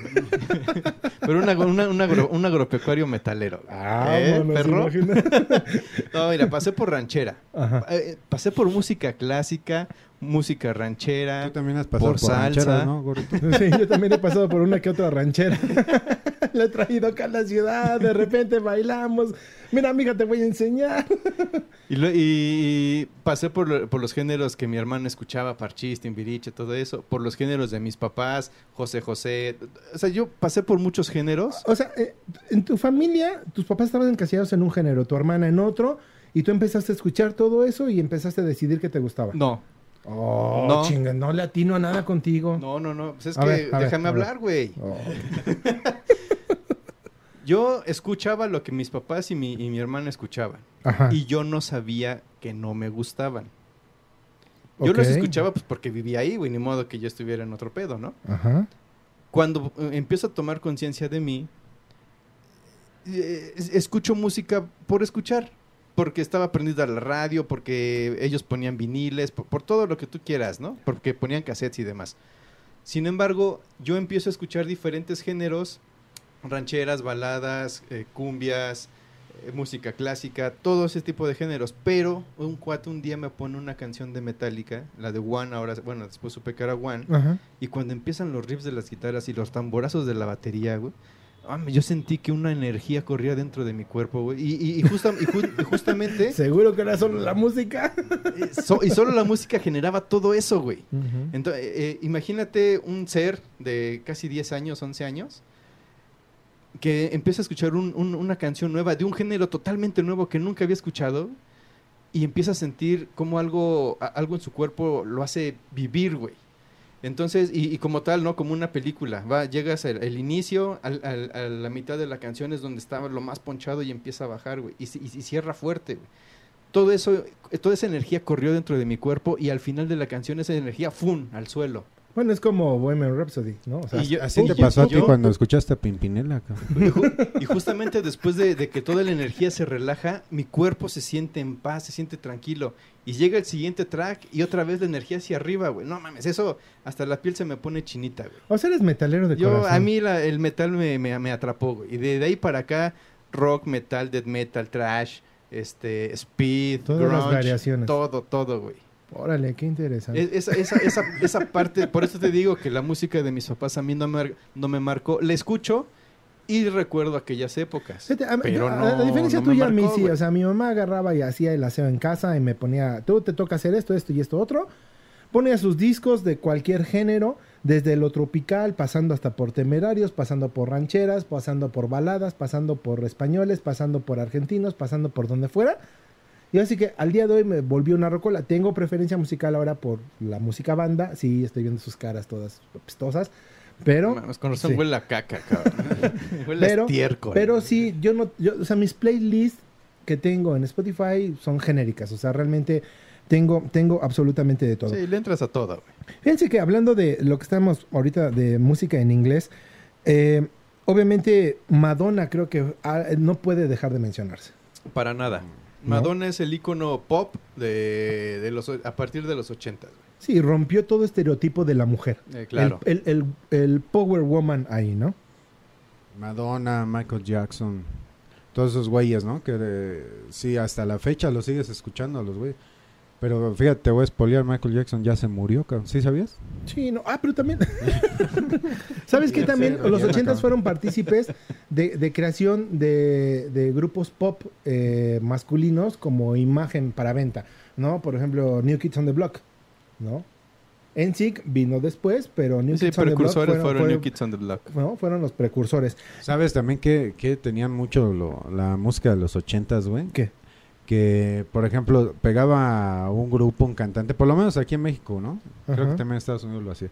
Pero un, agro- una- un agro- un agropecuario metalero. ¿Eh, Vámonos, perro? No, mira, pasé por ranchera. Ajá. Eh, pasé por música clásica, música ranchera. Tú también has pasado por por, salsa. ¿no? Sí, yo también he pasado por una que otra ranchera. La he traído acá a la ciudad, de repente bailamos. Mira, amiga, te voy a enseñar. Y, lo- y pasé por, lo- por los géneros que mi hermana escuchaba, Parchís, Timbiriche, todo eso. Por los géneros de mis papás, José José. O sea, yo pasé por muchos géneros. O sea, eh, en tu familia, tus papás estaban encasillados en un género, tu hermana en otro, y tú empezaste a escuchar todo eso y empezaste a decidir que te gustaba. No, Oh, No. chinga, no le atino a nada contigo. no, no, no. Pues es A que ver, déjame ver. hablar, güey. Oh. Yo escuchaba lo que mis papás y mi, y mi hermana escuchaban. Ajá. Y yo no sabía que no me gustaban. Yo los escuchaba pues porque vivía ahí, güey. Ni modo que yo estuviera en otro pedo, ¿no? Ajá. cuando eh, empiezo a tomar conciencia de mí, eh, es- escucho música por escuchar. Porque estaba prendida la radio, porque ellos ponían viniles, por, por todo lo que tú quieras, ¿no? Porque ponían cassettes y demás. Sin embargo, yo empiezo a escuchar diferentes géneros, rancheras, baladas, eh, cumbias, eh, música clásica, todo ese tipo de géneros. Pero un cuate un día me pone una canción de Metallica, la de One, ahora, bueno, después supe que era One. Ajá. Y cuando empiezan los riffs de las guitarras y los tamborazos de la batería, güey, yo sentí que una energía corría dentro de mi cuerpo, güey. Y, y- y justa- y ju- y justamente, ¿Seguro que era solo la música? eh, so- y solo la música generaba todo eso, güey. Entonces, eh, imagínate un ser de casi 10 años, 11 años, que empieza a escuchar un- un- una canción nueva de un género totalmente nuevo que nunca había escuchado y empieza a sentir como algo, a- algo en su cuerpo lo hace vivir, güey. Entonces, y, como tal, ¿no? Como una película. Va, llegas al el inicio, al- a la mitad de la canción es donde estaba lo más ponchado y empieza a bajar, güey. Y, cierra fuerte. Todo eso, toda esa energía corrió dentro de mi cuerpo y al final de la canción esa energía, ¡fum! al suelo. Bueno, es como Bohemian Rhapsody, ¿no? O sea, Y yo- Así te pasó a ti cuando escuchaste a Pimpinela, cabrón. Y, ju- y justamente después de, de que toda la energía se relaja, mi cuerpo se siente en paz, se siente tranquilo. Y llega el siguiente track y otra vez la energía hacia arriba, güey. No mames, eso hasta la piel se me pone chinita, güey. o sea, eres metalero de Yo, corazón. a mí la- el metal me, me, me atrapó, güey. Y de, de ahí para acá, rock, metal, death metal, trash, este, speed, Todas las variaciones. todo, todo, güey. Órale, qué interesante. Es- Esa, esa, esa, esa parte, por eso te digo que la música de mis papás a mí no me, no me marcó. La escucho y recuerdo aquellas épocas. A- pero a- no, a diferencia no tuya, a mí sí. O sea, mi mamá agarraba y hacía el aseo en casa y me ponía, tú te toca hacer esto, esto y esto otro. Ponía sus discos de cualquier género, desde lo tropical, pasando hasta por temerarios, pasando por rancheras, pasando por baladas, pasando por españoles, pasando por argentinos, pasando por donde fuera. Y así que al día de hoy me volvió una rocola. Tengo preferencia musical ahora por la música banda. Sí, estoy viendo sus caras todas apestosas. Pero Mames, con razón sí. huele a caca, cabrón. huele a pero, estiércol. pero sí, yo no, yo, o sea, mis playlists que tengo en Spotify son genéricas. O sea, realmente tengo, tengo absolutamente de todo. Sí, le entras a todo, güey. Fíjense que hablando de lo que estamos ahorita de música en inglés, eh, obviamente Madonna creo que ah, no puede dejar de mencionarse. Para nada. ¿No? Madonna es el icono pop de, de los, a partir de los 80. güey. Sí, rompió todo estereotipo de la mujer. Eh, claro. El, el- el- el power woman ahí, ¿no? Madonna, Michael Jackson, todos esos güeyes, ¿no? Que eh, sí, hasta la fecha los sigues escuchando a los güeyes. Pero fíjate, te voy a spoilear, Michael Jackson ya se murió, cabrón. ¿Sí sabías? Sí, no. Ah, pero también. ¿Sabes qué? También los ochentas fueron partícipes de, de creación de, de grupos pop eh, masculinos como imagen para venta, ¿no? Por ejemplo, New Kids on the Block, ¿no? NSYNC vino después, pero New Sí, Kids on the Block precursores fueron, fueron, New Kids on the Block. ¿no? fueron los precursores. ¿Sabes también que, que tenían mucho lo- la música de los ochentas, güey? ¿Qué? Que, por ejemplo, pegaba a un grupo, un cantante, por lo menos aquí en México, ¿no? Creo Ajá. que también en Estados Unidos lo hacía.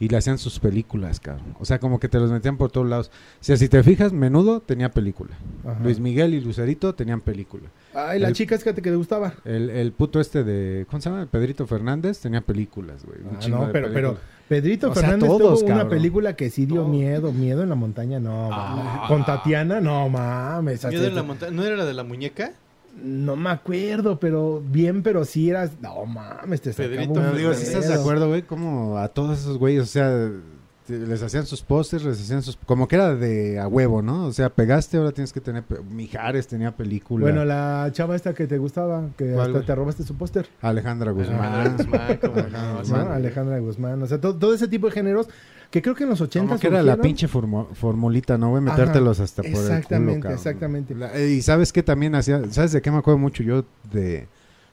Y le hacían sus películas, cabrón. O sea, como que te los metían por todos lados. O sea, si te fijas, Menudo tenía película. Ajá. Luis Miguel y Lucerito tenían película. Ay, la El- chica, fíjate que te gustaba. El, el puto este de... ¿Cómo se llama? Pedrito Fernández tenía películas, güey. Ah, no, de pero, pero. Pedrito O sea, Fernández todos, tuvo una cabrón. película que sí dio Todos. miedo, miedo en la montaña, no, Ah. con Tatiana, no mames. Miedo en la montaña. ¿No era la de la muñeca? No me acuerdo, pero bien, pero sí eras. No mames, te Pedrito un digo, si estás de acuerdo, güey, como a todos esos güeyes, o sea, te- les hacían sus pósters, les hacían sus... Como que era de a huevo, ¿no? O sea, pegaste, ahora tienes que tener... Mijares tenía película. Bueno, la chava esta que te gustaba, que ¿Cuál, hasta te robaste su póster. Alejandra Guzmán. Alejandra Guzmán, Alejandra. Guzmán. Alejandra Guzmán. O sea, to- todo, ese tipo de géneros que creo que en los 80 Como que era la pinche formulita, ¿no, güey? Ajá. Metértelos hasta por el culo, Exactamente, exactamente. La- eh, y ¿sabes qué también hacía? ¿Sabes de qué me acuerdo mucho yo de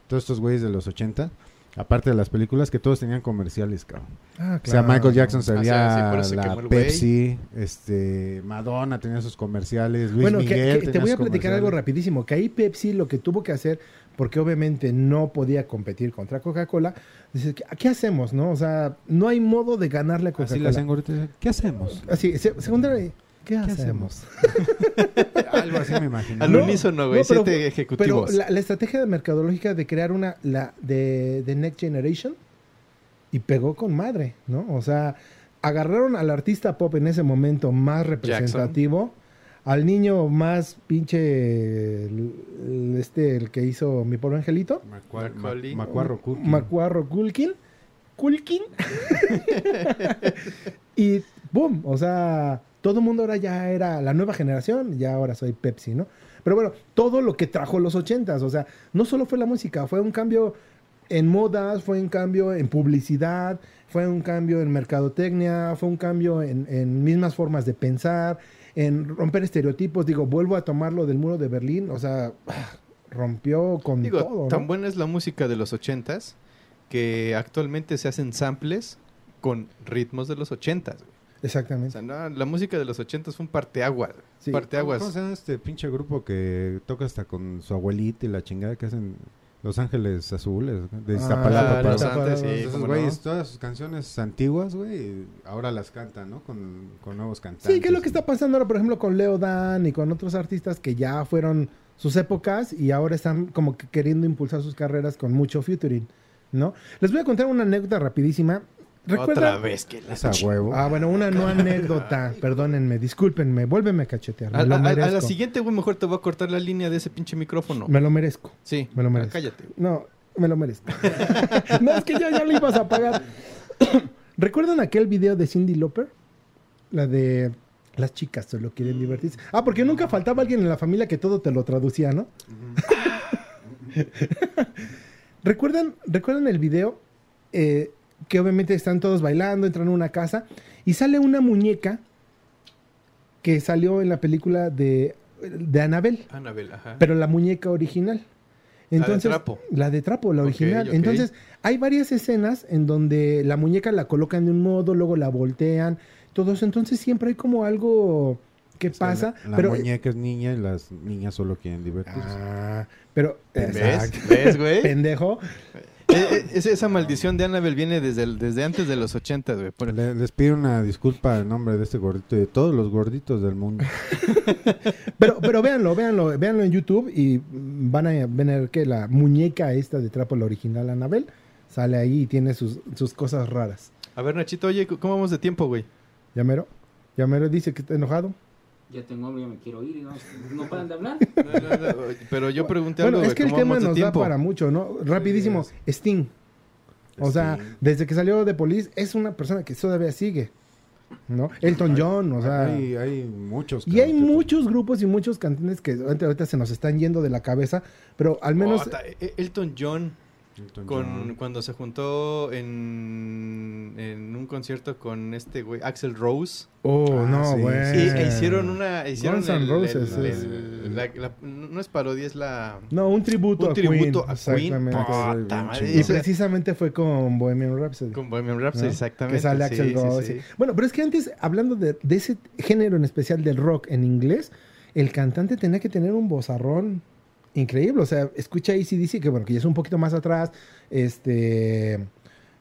todos estos güeyes de los 80? Aparte de las películas, que todos tenían comerciales, cabrón. Ah, O sea, claro. Michael Jackson Ah, sí, salía eso se la. Pepsi, este, Madonna tenía sus comerciales, Luis bueno, que- Miguel que te tenía voy a platicar algo rapidísimo. Que ahí Pepsi lo que tuvo que hacer, porque obviamente no podía competir contra Coca-Cola, dice, ¿qué, qué hacemos? no O sea, no hay modo de ganarle a Así Coca-Cola. la hacen ahorita. ¿Qué hacemos? Así, se- segunda, ¿qué, ¿Qué hacemos? Algo así me imagino. Al No, unísono, güey. no, pero- siete Pero ejecutivos. la, la estrategia mercadológica de crear una la de, de Next Generation y pegó con madre, ¿no? O sea, agarraron al artista pop en ese momento más representativo, al niño más pinche el- este el que hizo Mi pobre angelito, Macuar- Macuarro Culkin. Macuarro Culkin, Culkin. y boom, o sea, todo el mundo ahora ya era la nueva generación, ya ahora soy Pepsi, ¿no? Pero bueno, todo lo que trajo los ochentas, o sea, no solo fue la música, fue un cambio en modas, fue un cambio en publicidad, fue un cambio en mercadotecnia, fue un cambio en, en mismas formas de pensar, en romper estereotipos. Digo, vuelvo a tomarlo del muro de Berlín, o sea, rompió con Digo, todo. ¿no? tan buena es la música de los ochentas que actualmente se hacen samples con ritmos de los ochentas. O Exactamente. sea, no, la música de los ochentas fue un parteaguas. Sí. Parteaguas. ¿Cómo se llama este pinche grupo que toca hasta con su abuelita y la chingada que hacen Los Ángeles Azules? De Ah, Iztapalapa. Ah, los antes, sí, Esos güeyes, no. todas sus canciones antiguas, güey, ahora las cantan, ¿no? Con, con nuevos cantantes. Sí, ¿qué es lo que está pasando ahora, por ejemplo, con Leo Dan y con otros artistas que ya fueron sus épocas y ahora están como que queriendo impulsar sus carreras con mucho featuring, ¿no? Les voy a contar una anécdota rapidísima. Otra vez que la Es a huevo. Ah, bueno, una no anécdota, perdónenme, discúlpenme, vuélveme a cachetear, A, lo la siguiente, güey, mejor te voy a cortar la línea de ese pinche micrófono. Me lo merezco. Sí, me lo ah, merezco. cállate. No, me lo merezco. no, es que ya, ya lo ibas a pagar. ¿Recuerdan aquel video de Cindy Lauper? La de las chicas solo quieren divertirse. Ah, porque nunca faltaba alguien en la familia que todo te lo traducía, ¿no? ¿Recuerdan, ¿Recuerdan el video? Eh, que obviamente están todos bailando, entran a una casa y sale una muñeca que salió en la película de, de Annabelle Anabel, ajá. pero la muñeca original. Entonces, trapo. La de trapo, la original. Entonces, hay varias escenas en donde la muñeca la colocan de un modo, luego la voltean, todo eso. Entonces, siempre hay como algo que pasa. La, la pero, muñeca es niña y las niñas solo quieren divertirse. Ah, pero, ¿Ves? exacto. ¿Ves, güey? pendejo. Eh, eh, esa maldición de Annabelle viene desde, el- desde antes de los 80, güey. Por- Le- les pido una disculpa en nombre de este gordito y de todos los gorditos del mundo. Pero, pero véanlo, véanlo, véanlo en YouTube y van a ver que la muñeca esta de trapo, la original Anabel, sale ahí y tiene sus, sus cosas raras. A ver, Nachito, oye, ¿cómo vamos de tiempo, güey? Llamero, Llamero dice que está enojado. Ya tengo hambre, ya me quiero ir. y No, no paran de hablar. No, no, no, pero yo pregunté Bueno, algo, es que el ¿cómo tema nos da tiempo? para mucho, ¿no? Rapidísimo, Sting. O sea, Sting. desde que salió de Police es una persona que todavía sigue, ¿no? Elton John, o sea... hay, hay muchos. Y hay muchos grupos y muchos cantantes que ahorita, ahorita se nos están yendo de la cabeza, pero al menos... Oh, ta- eh, Elton John, Elton con, John. cuando se juntó en, en un concierto con este güey, Axel Rose. Oh, Ah, no, sí, güey. E hicieron una... Hicieron el- Roses el- es- el- la- la- no es parodia, es la... No, un tributo Un a tributo Queen. a Queen. exactamente. Y precisamente fue con Bohemian Rhapsody. Con Bohemian Rhapsody, ¿no? exactamente. Que sale sí, Axel sí, Rose. sí. Bueno, pero es que antes, hablando de, de ese género en especial del rock en inglés, el cantante tenía que tener un vozarrón increíble. O sea, escucha ACDC, que bueno, que ya es un poquito más atrás, este...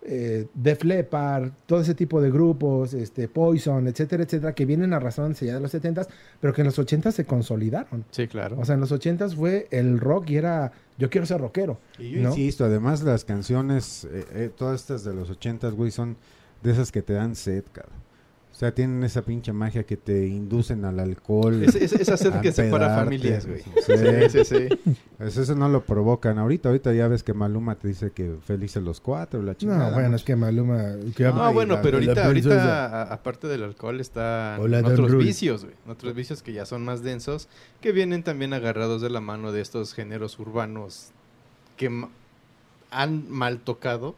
Eh, Def Leppard, todo ese tipo de grupos, este, Poison, etcétera, etcétera, que vienen arrastrándose ya de los 70s, pero que en los 80s se consolidaron. Sí, claro. O sea, en los 80s fue el rock y era, yo quiero ser rockero. Y yo ¿no? insisto, además las canciones, eh, eh, todas estas de los ochentas, güey, son de esas que te dan sed, cabrón. O sea, tienen esa pinche magia que te inducen al alcohol. Es- es- esa sed a que separa familias, güey. Sí, Sí, sí, sí. Pues eso no lo provocan. Ahorita, ahorita ya ves que Maluma te dice que felices los cuatro, la chingada. No, bueno, es que Maluma... que No, bueno, la- pero ahorita, ahorita a- aparte del alcohol están Hola, otros vicios, güey. Otros vicios que ya son más densos, que vienen también agarrados de la mano de estos géneros urbanos que han mal tocado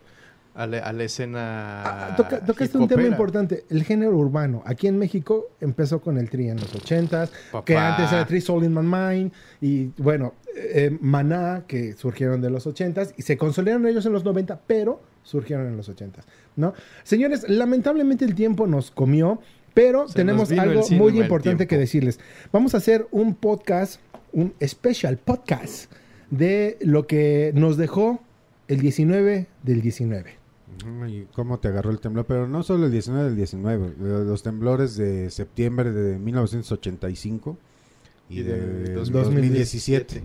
a la, a la escena. Ah, toca, tocaste un tema importante, el género urbano. Aquí en México empezó con el Tri en los 80s, Papá. que antes era Tri Soul in My Mind, y bueno, eh, Maná, que surgieron de los 80s, y se consolidaron ellos en los 90, pero surgieron en los 80s, ¿no? Señores, lamentablemente el tiempo nos comió, pero Se tenemos algo muy importante que decirles. Vamos a hacer un podcast, un special podcast de lo que nos dejó el 19 del 19. ¿Y cómo te agarró el temblor? Pero no solo el 19 del 19, eh, los temblores de septiembre de 1985 y, Y de del 2017.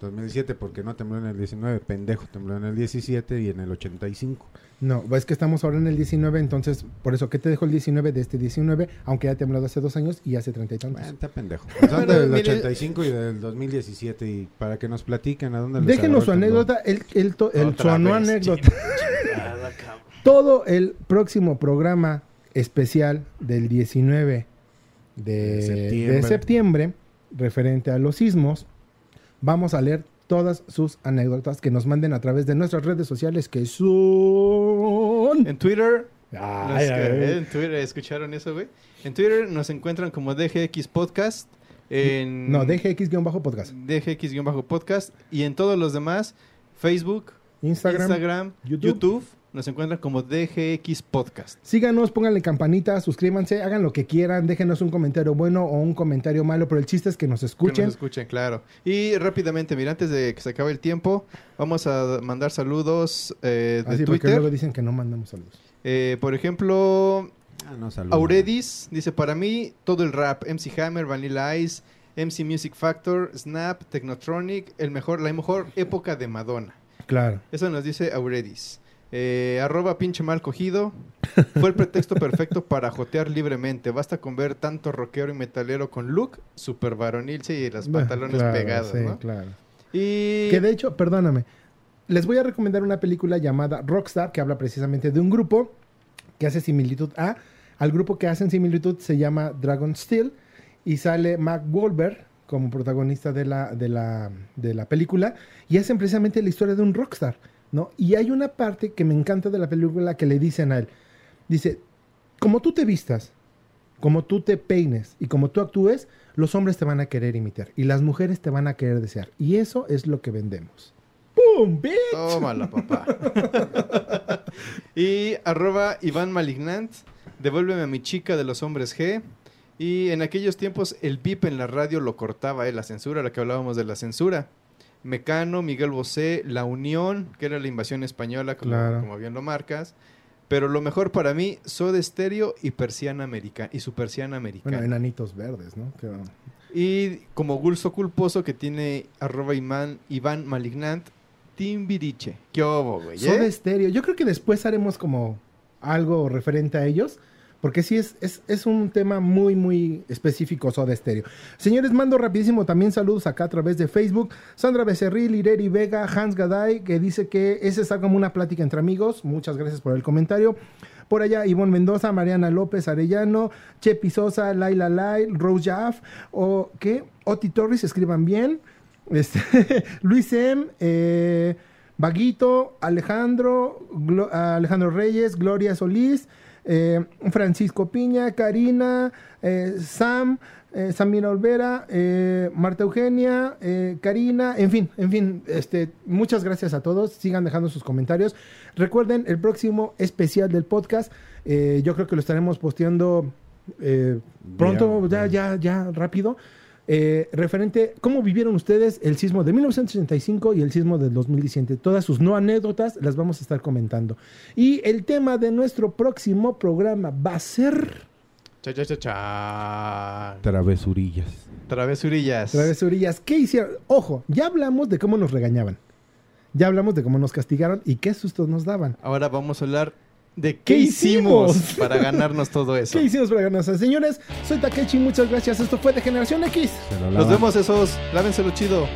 2017, porque no tembló en el 19, pendejo, tembló en el 17 y en el 85. No, es que estamos ahora en el 19, entonces, por eso, ¿qué te dejó el 19 de este 19? Aunque ya temblado hace dos años y hace treinta y tantos. Bueno, está pendejo. Son Bueno, del mire- 85 y del 2017 y para que nos platiquen a dónde les Déjenos su el temblor. anécdota, el, el, to- el- su anécdota. Cabrón. Todo el próximo programa especial del 19 de, De septiembre. referente a los sismos, vamos a leer todas sus anécdotas que nos manden a través de nuestras redes sociales que son... En Twitter Ay, Nos- ay, ay. En Twitter, ¿escucharon eso, güey? En Twitter nos encuentran como DGX Podcast. En No, DGX-podcast. DGX-podcast. Y en todos los demás, Facebook, Instagram, Instagram, YouTube. YouTube. Nos encuentran como DGX Podcast. Síganos, pónganle campanita, suscríbanse, hagan lo que quieran, déjenos un comentario bueno o un comentario malo, pero el chiste es que nos Que escuchen. nos escuchen, claro. Y rápidamente, mira, antes de que se acabe el tiempo, vamos a mandar saludos eh, de Así, porque luego dicen que no mandamos saludos. Eh, por ejemplo, Ah, no, saludos. Auredis dice, para mí, todo el rap, MC Hammer, Vanilla Ice, MC Music Factor, Snap, Technotronic, el mejor, la mejor época de Madonna. Claro. Eso nos dice Auredis. Eh, arroba pinche mal cogido. Fue el pretexto perfecto para jotear libremente. Basta con ver tanto rockero y metalero con look super varonil sí, y los Bueno, pantalones claro, pegados, sí, ¿no? claro. Y Que de hecho, perdóname, les voy a recomendar una película llamada Rockstar que habla precisamente de un grupo que hace similitud a, al grupo que hacen similitud se llama Dragon Steel y sale Mark Wahlberg como protagonista de la, de la, de la película y hacen precisamente la historia de un rockstar, ¿no? Y hay una parte que me encanta de la película que le dicen a él, dice, como tú te vistas, como tú te peines y como tú actúes, los hombres te van a querer imitar y las mujeres te van a querer desear. Y eso es lo que vendemos. ¡Pum! bitch! Tómala, papá. y arroba Iván Malignant. Devuélveme a mi chica de los hombres G. Y en aquellos tiempos el bip en la radio lo cortaba, eh, la censura, la que hablábamos de la censura. Mecano, Miguel Bosé, La Unión, que era la invasión española, como, Claro. como bien lo marcas. Pero lo mejor para mí, Soda Stereo y Persiana Americana. Y su Persiana Americana. Bueno, enanitos verdes, ¿no? Que- Y como gulso culposo que tiene arroba Iván, Iván Malignant, Timbiriche. ¿Qué obo, güey? eh? Soda Stereo. Yo creo que después haremos como algo referente a ellos. Porque sí es, es, es un tema muy, muy específico Soda Stereo. Señores, mando rapidísimo también saludos acá a través de Facebook. Sandra Becerril, Ireri Vega, Hans Gaday, que dice que ese está como una plática entre amigos. Muchas gracias por el comentario. Por allá, Ivonne Mendoza, Mariana López Arellano, Chepi Sosa, Laila Lai, Rose Jaff, o ¿qué? Oti Torres, escriban bien. Este, Luis M, eh, Vaguito, Alejandro, Alejandro Reyes, Gloria Solís, eh, Francisco Piña, Karina, eh, Sam, eh, Samira Olvera, eh, Marta Eugenia, eh, Karina, en fin, en fin, este, muchas gracias a todos. Sigan dejando sus comentarios. Recuerden, el próximo especial del podcast, eh, yo creo que lo estaremos posteando pronto, ya, ya, ya, rápido. Eh, referente, ¿cómo vivieron ustedes el sismo de 1985 y el sismo del 2017? Todas sus no anécdotas las vamos a estar comentando. Y el tema de nuestro próximo programa va a ser Cha, cha, cha, cha. Travesurillas. Travesurillas. travesurillas. ¿Qué hicieron? Ojo, ya hablamos de cómo nos regañaban. Ya hablamos de cómo nos castigaron y qué sustos nos daban. Ahora vamos a hablar de ¿Qué qué, hicimos, hicimos? para ganarnos todo eso. ¿Qué hicimos para ganarnos? Señores, soy Takechi, muchas gracias. Esto fue de Generación X. Nos vemos esos. Lávenselo chido.